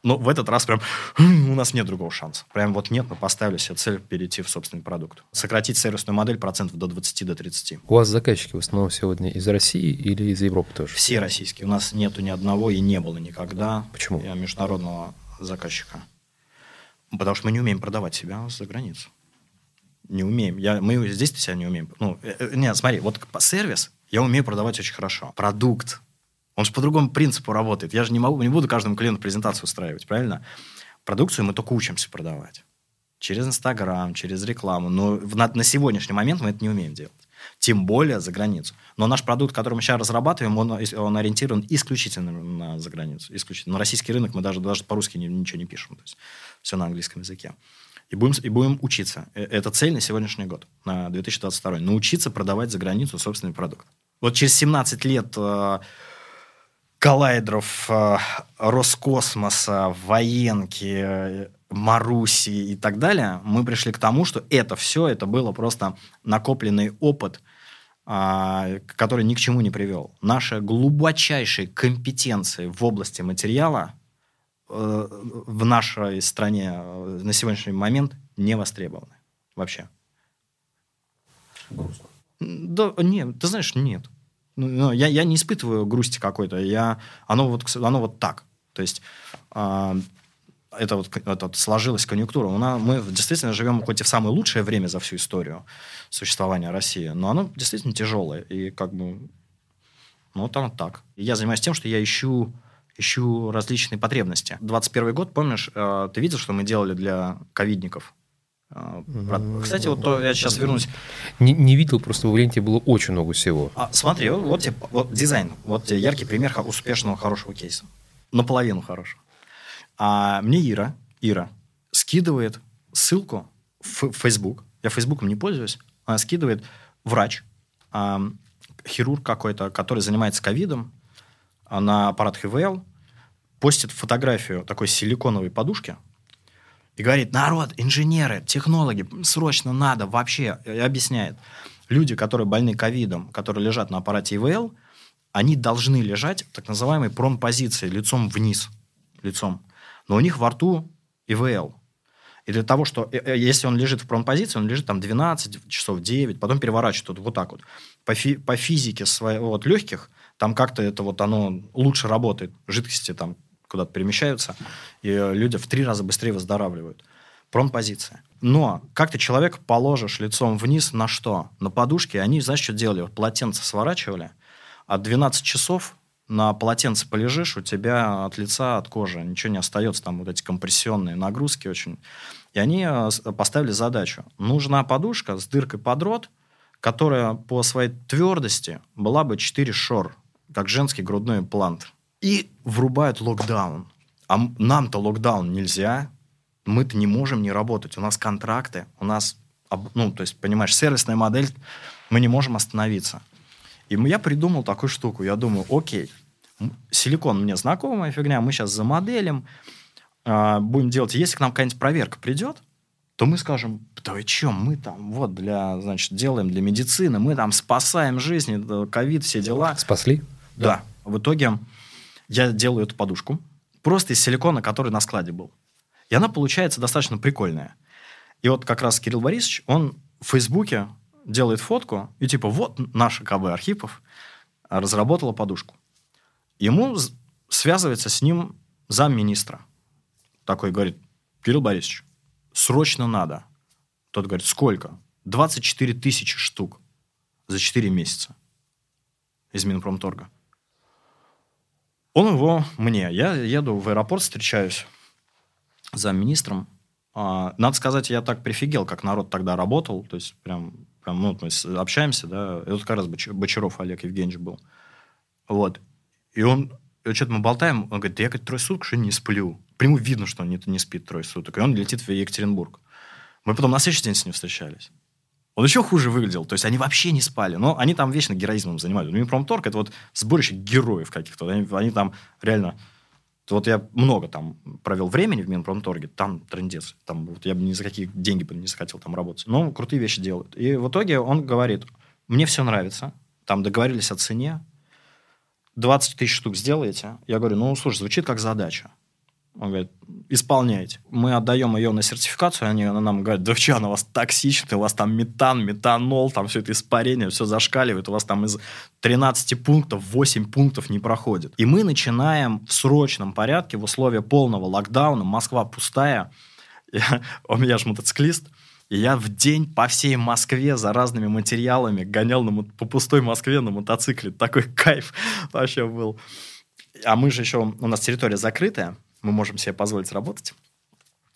Но в этот раз прям [LAUGHS] у нас нет другого шанса. Прям вот нет, мы поставили себе цель перейти в собственный продукт. Сократить сервисную модель процентов до 20 до 30. У вас заказчики в основном сегодня из России или из Европы тоже? Все российские. У нас нету ни одного и не было никогда. Почему? Международного заказчика. Потому что мы не умеем продавать себя за границу. Не умеем. Я, мы здесь себя не умеем. Ну, э, э, нет, смотри, вот сервис я умею продавать очень хорошо. Продукт он же по другому принципу работает. Я же не могу, не буду каждому клиенту презентацию устраивать, правильно? Продукцию мы только учимся продавать. Через Инстаграм, через рекламу. Но на, на сегодняшний момент мы это не умеем делать. Тем более за границу. Но наш продукт, который мы сейчас разрабатываем, он, он ориентирован исключительно на за границу. Исключительно. На российский рынок мы даже, даже по-русски ничего не пишем. То есть все на английском языке. И будем, и будем учиться. Э, это цель на сегодняшний год, на 2022. Научиться продавать за границу собственный продукт. Вот через 17 лет э, коллайдеров э, Роскосмоса, военки, Маруси и так далее, мы пришли к тому, что это все, это было просто накопленный опыт, э, который ни к чему не привел. Наши глубочайшие компетенции в области материала э, в нашей стране э, на сегодняшний момент не востребованы вообще. Грустно. Да, нет, ты знаешь, нет. Ну, ну, я, я не испытываю грусти какой-то. Я, оно, вот, оно вот так. То есть э, это вот, это вот сложилась конъюнктура. У нас, мы действительно живем хоть и в самое лучшее время за всю историю существования России, но оно действительно тяжелое. И как бы... Ну, вот оно так. И я занимаюсь тем, что я ищу ищу различные потребности. 21 год, помнишь, э, ты видел, что мы делали для ковидников? Кстати, вот то, я сейчас вернусь. Не, не видел, просто в ленте было очень много всего. А, смотри, вот, вот, тебе, вот дизайн, вот тебе яркий пример успешного хорошего кейса. Наполовину хорошего. А мне Ира, Ира скидывает ссылку в Facebook. Я Фейсбуком не пользуюсь. Она скидывает врач, а, хирург какой-то, который занимается ковидом, на аппарат ХВЛ, постит фотографию такой силиконовой подушки – и говорит, народ, инженеры, технологи, срочно надо вообще, и объясняет. Люди, которые больны ковидом, которые лежат на аппарате ИВЛ, они должны лежать в так называемой промпозиции, лицом вниз, лицом. Но у них во рту ИВЛ. И для того, что... Э, э, если он лежит в промпозиции, он лежит там 12 часов, 9, потом переворачивает вот, так вот. По, фи, по физике своих вот, легких, там как-то это вот оно лучше работает. Жидкости там куда-то перемещаются, и люди в три раза быстрее выздоравливают. Промпозиция. Но как ты человека положишь лицом вниз на что? На подушке. Они, знаешь, что делали? Вот полотенце сворачивали, а 12 часов на полотенце полежишь, у тебя от лица, от кожи ничего не остается, там вот эти компрессионные нагрузки очень. И они э, поставили задачу. Нужна подушка с дыркой под рот, которая по своей твердости была бы 4 шор, как женский грудной имплант и врубают локдаун. А нам-то локдаун нельзя, мы-то не можем не работать. У нас контракты, у нас, ну, то есть, понимаешь, сервисная модель, мы не можем остановиться. И я придумал такую штуку. Я думаю, окей, силикон мне знакомая фигня, мы сейчас за моделем э, будем делать. Если к нам какая-нибудь проверка придет, то мы скажем, да вы что, мы там вот для, значит, делаем для медицины, мы там спасаем жизни, ковид, все дела. Спасли? Да. да. В итоге я делаю эту подушку просто из силикона, который на складе был. И она получается достаточно прикольная. И вот как раз Кирилл Борисович, он в Фейсбуке делает фотку, и типа, вот наша КБ Архипов разработала подушку. Ему связывается с ним замминистра. Такой говорит, Кирилл Борисович, срочно надо. Тот говорит, сколько? 24 тысячи штук за 4 месяца из Минпромторга. Он его мне. Я еду в аэропорт, встречаюсь с замминистром. А, надо сказать, я так прифигел, как народ тогда работал. То есть, прям, прям ну, мы общаемся, да. Это как раз Бочаров Олег Евгеньевич был. Вот. И он, что-то мы болтаем, он говорит, да я, говорит, трое суток что не сплю. Прямо видно, что он не, не спит трое суток. И он летит в Екатеринбург. Мы потом на следующий день с ним встречались. Он еще хуже выглядел. То есть они вообще не спали. Но они там вечно героизмом занимаются. Минпромторг – это вот сборище героев каких-то. Они, они там реально... Вот я много там провел времени в Минпромторге, там трендец. Там вот я бы ни за какие деньги бы не захотел там работать. Но крутые вещи делают. И в итоге он говорит, мне все нравится. Там договорились о цене. 20 тысяч штук сделаете. Я говорю, ну, слушай, звучит как задача. Он говорит, исполняйте. Мы отдаем ее на сертификацию, они нам говорят, да что, она у вас токсичная, у вас там метан, метанол, там все это испарение, все зашкаливает, у вас там из 13 пунктов 8 пунктов не проходит. И мы начинаем в срочном порядке в условиях полного локдауна, Москва пустая, я, [LAUGHS] у меня же мотоциклист, и я в день по всей Москве за разными материалами гонял на, по пустой Москве на мотоцикле. Такой [LAUGHS] кайф вообще был. А мы же еще, у нас территория закрытая, мы можем себе позволить работать.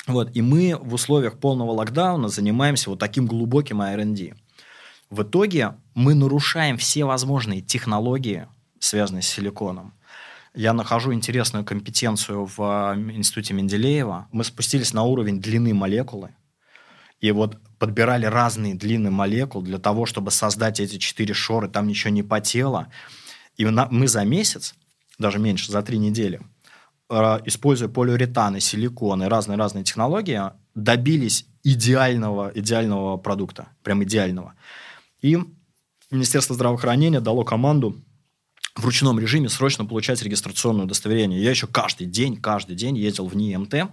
Вот, и мы в условиях полного локдауна занимаемся вот таким глубоким R&D. В итоге мы нарушаем все возможные технологии, связанные с силиконом. Я нахожу интересную компетенцию в а, институте Менделеева. Мы спустились на уровень длины молекулы. И вот подбирали разные длины молекул для того, чтобы создать эти четыре шоры. Там ничего не потело. И мы за месяц, даже меньше, за три недели, Э, используя полиуретаны, силиконы, разные-разные технологии, добились идеального, идеального продукта, прям идеального. И Министерство здравоохранения дало команду в ручном режиме срочно получать регистрационное удостоверение. Я еще каждый день, каждый день ездил в НИМТ,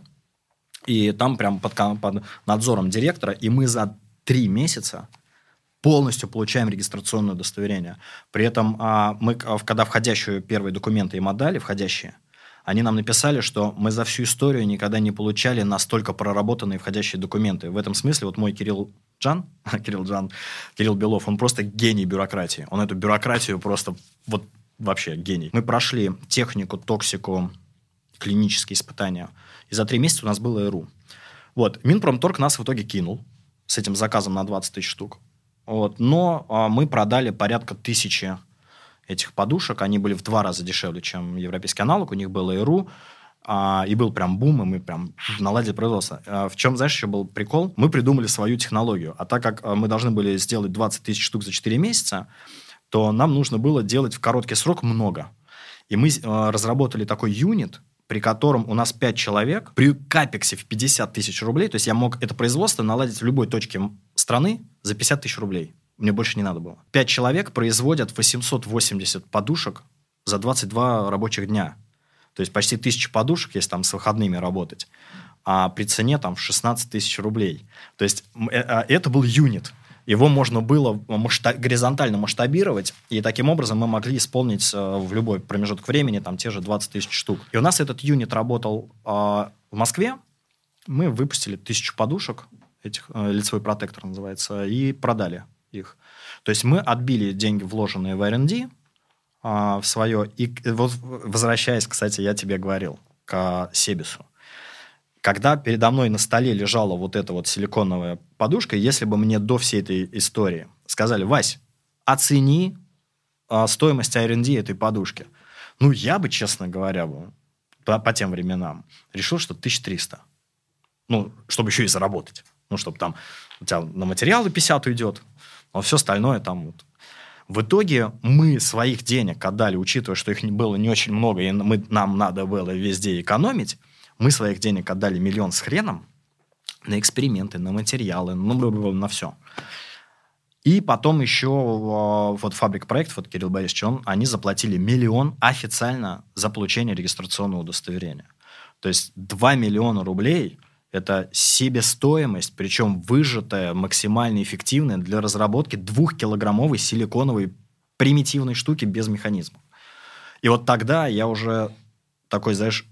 и там прям под, под надзором директора, и мы за три месяца полностью получаем регистрационное удостоверение. При этом а, мы, когда входящие первые документы и модали, входящие, они нам написали, что мы за всю историю никогда не получали настолько проработанные входящие документы. В этом смысле вот мой Кирилл Джан, [LAUGHS] Кирилл Джан, Кирилл Белов, он просто гений бюрократии. Он эту бюрократию просто вот вообще гений. Мы прошли технику, токсику, клинические испытания. И за три месяца у нас было ЭРУ. Вот. Минпромторг нас в итоге кинул с этим заказом на 20 тысяч штук. Вот. Но а, мы продали порядка тысячи этих подушек. Они были в два раза дешевле, чем европейский аналог. У них было ИРУ. А, и был прям бум, и мы прям наладили производство. А, в чем, знаешь, еще был прикол? Мы придумали свою технологию. А так как а, мы должны были сделать 20 тысяч штук за 4 месяца, то нам нужно было делать в короткий срок много. И мы а, разработали такой юнит, при котором у нас 5 человек, при капексе в 50 тысяч рублей, то есть я мог это производство наладить в любой точке страны за 50 тысяч рублей. Мне больше не надо было. Пять человек производят 880 подушек за 22 рабочих дня. То есть почти тысяча подушек, если там с выходными работать. А при цене там 16 тысяч рублей. То есть э, а, это был юнит. Его можно было масштаб, горизонтально масштабировать, и таким образом мы могли исполнить э, в любой промежуток времени там те же 20 тысяч штук. И у нас этот юнит работал э, в Москве. Мы выпустили тысячу подушек, этих, э, лицевой протектор называется, и продали их. То есть мы отбили деньги, вложенные в R&D, а, в свое. И вот возвращаясь, кстати, я тебе говорил, к Себису. Когда передо мной на столе лежала вот эта вот силиконовая подушка, если бы мне до всей этой истории сказали, Вась, оцени а, стоимость R&D этой подушки. Ну, я бы, честно говоря, бы, по, по тем временам решил, что 1300. Ну, чтобы еще и заработать. Ну, чтобы там у тебя на материалы 50 уйдет, но все остальное там вот. В итоге мы своих денег отдали, учитывая, что их было не очень много, и мы, нам надо было везде экономить, мы своих денег отдали миллион с хреном на эксперименты, на материалы, ну, на все. И потом еще а, вот фабрик проект, вот Кирилл Борисович, он, они заплатили миллион официально за получение регистрационного удостоверения. То есть 2 миллиона рублей – это себестоимость, причем выжатая, максимально эффективная для разработки двухкилограммовой силиконовой примитивной штуки без механизма. И вот тогда я уже такой, знаешь,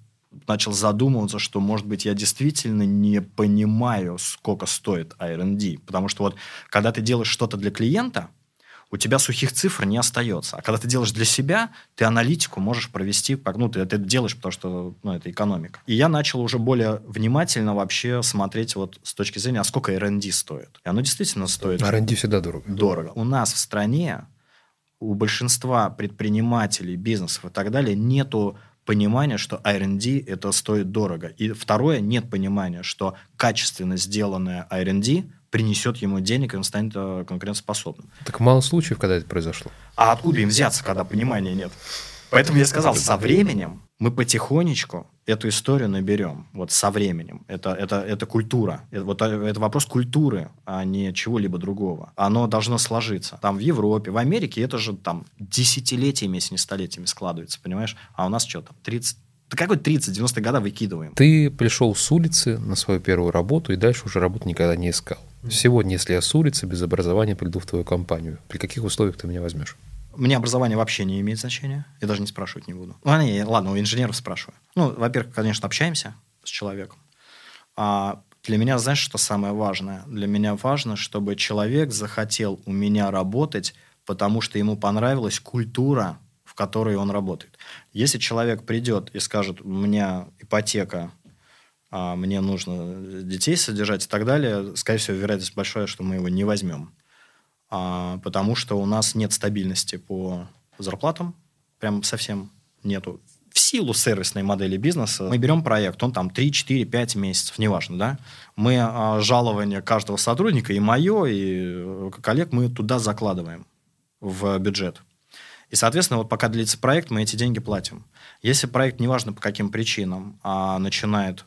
начал задумываться, что, может быть, я действительно не понимаю, сколько стоит R&D. Потому что вот, когда ты делаешь что-то для клиента, у тебя сухих цифр не остается. А когда ты делаешь для себя, ты аналитику можешь провести, ну, ты это делаешь, потому что ну, это экономика. И я начал уже более внимательно вообще смотреть вот с точки зрения, а сколько R&D стоит. И оно действительно стоит... R&D всегда дорого. Дорого. У нас в стране, у большинства предпринимателей, бизнесов и так далее нету понимания, что R&D это стоит дорого. И второе, нет понимания, что качественно сделанное R&D принесет ему денег, и он станет э, конкурентоспособным. Так мало случаев, когда это произошло. А откуда им взяться, когда понимания нет? Поэтому я сказал, со временем мы потихонечку эту историю наберем. Вот со временем. Это, это, это культура. Это, вот, это вопрос культуры, а не чего-либо другого. Оно должно сложиться. Там в Европе, в Америке это же там десятилетиями, если не столетиями складывается, понимаешь? А у нас что там, 30, да какой 30, 90 года выкидываем. Ты пришел с улицы на свою первую работу и дальше уже работу никогда не искал. Сегодня, если я с улицы без образования приду в твою компанию, при каких условиях ты меня возьмешь? Мне образование вообще не имеет значения. Я даже не спрашивать не буду. Ну, не, ладно, у инженеров спрашиваю. Ну, во-первых, конечно, общаемся с человеком. А для меня, знаешь, что самое важное? Для меня важно, чтобы человек захотел у меня работать, потому что ему понравилась культура, в которой он работает. Если человек придет и скажет, у меня ипотека а мне нужно детей содержать и так далее, скорее всего, вероятность большая, что мы его не возьмем. А, потому что у нас нет стабильности по зарплатам, прям совсем нету. В силу сервисной модели бизнеса мы берем проект, он там 3, 4, 5 месяцев, неважно, да. Мы а, жалование каждого сотрудника, и мое, и э, коллег, мы туда закладываем в бюджет. И, соответственно, вот пока длится проект, мы эти деньги платим. Если проект, неважно по каким причинам, а начинает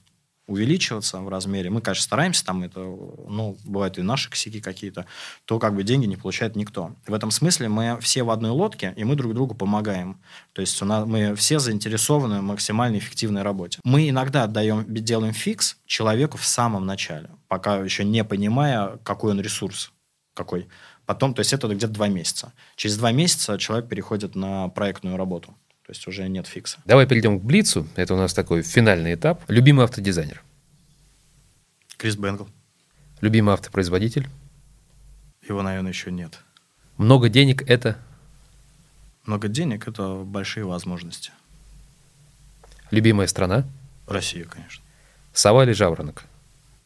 увеличиваться в размере, мы, конечно, стараемся, там это, ну, бывают и наши косяки какие-то, то как бы деньги не получает никто. В этом смысле мы все в одной лодке, и мы друг другу помогаем. То есть у нас, мы все заинтересованы в максимально эффективной работе. Мы иногда отдаем, делаем фикс человеку в самом начале, пока еще не понимая, какой он ресурс, какой. Потом, то есть это где-то два месяца. Через два месяца человек переходит на проектную работу. То есть уже нет фикса. Давай перейдем к Блицу. Это у нас такой финальный этап. Любимый автодизайнер? Крис Бенгл. Любимый автопроизводитель? Его, наверное, еще нет. Много денег – это? Много денег – это большие возможности. Любимая страна? Россия, конечно. Сова или жаворонок?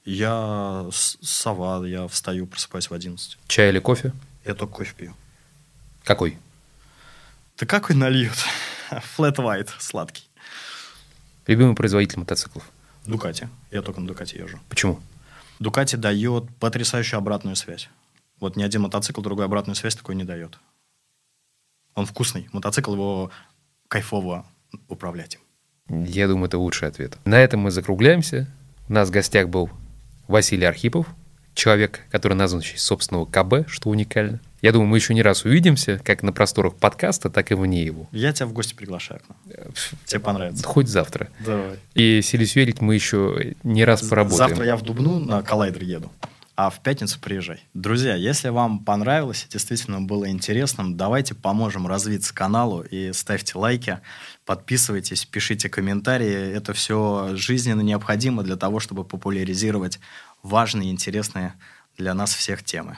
Я сова, я встаю, просыпаюсь в 11. Чай или кофе? Я только кофе пью. Какой? Да какой нальют? [LAUGHS] Flat white, сладкий. Любимый производитель мотоциклов? Дукати. Я только на Дукати езжу. Почему? Дукати дает потрясающую обратную связь. Вот ни один мотоцикл другую обратную связь такой не дает. Он вкусный. Мотоцикл его кайфово управлять. Я думаю, это лучший ответ. На этом мы закругляемся. У нас в гостях был Василий Архипов, человек, который назван в честь собственного КБ, что уникально. Я думаю, мы еще не раз увидимся, как на просторах подкаста, так и вне его. Я тебя в гости приглашаю. Тебе понравится. Хоть завтра. Давай. И сились верить, мы еще не раз поработаем. Завтра я в Дубну на коллайдер еду. А в пятницу приезжай. Друзья, если вам понравилось и действительно было интересным, давайте поможем развиться каналу и ставьте лайки, подписывайтесь, пишите комментарии. Это все жизненно необходимо для того, чтобы популяризировать важные и интересные для нас всех темы.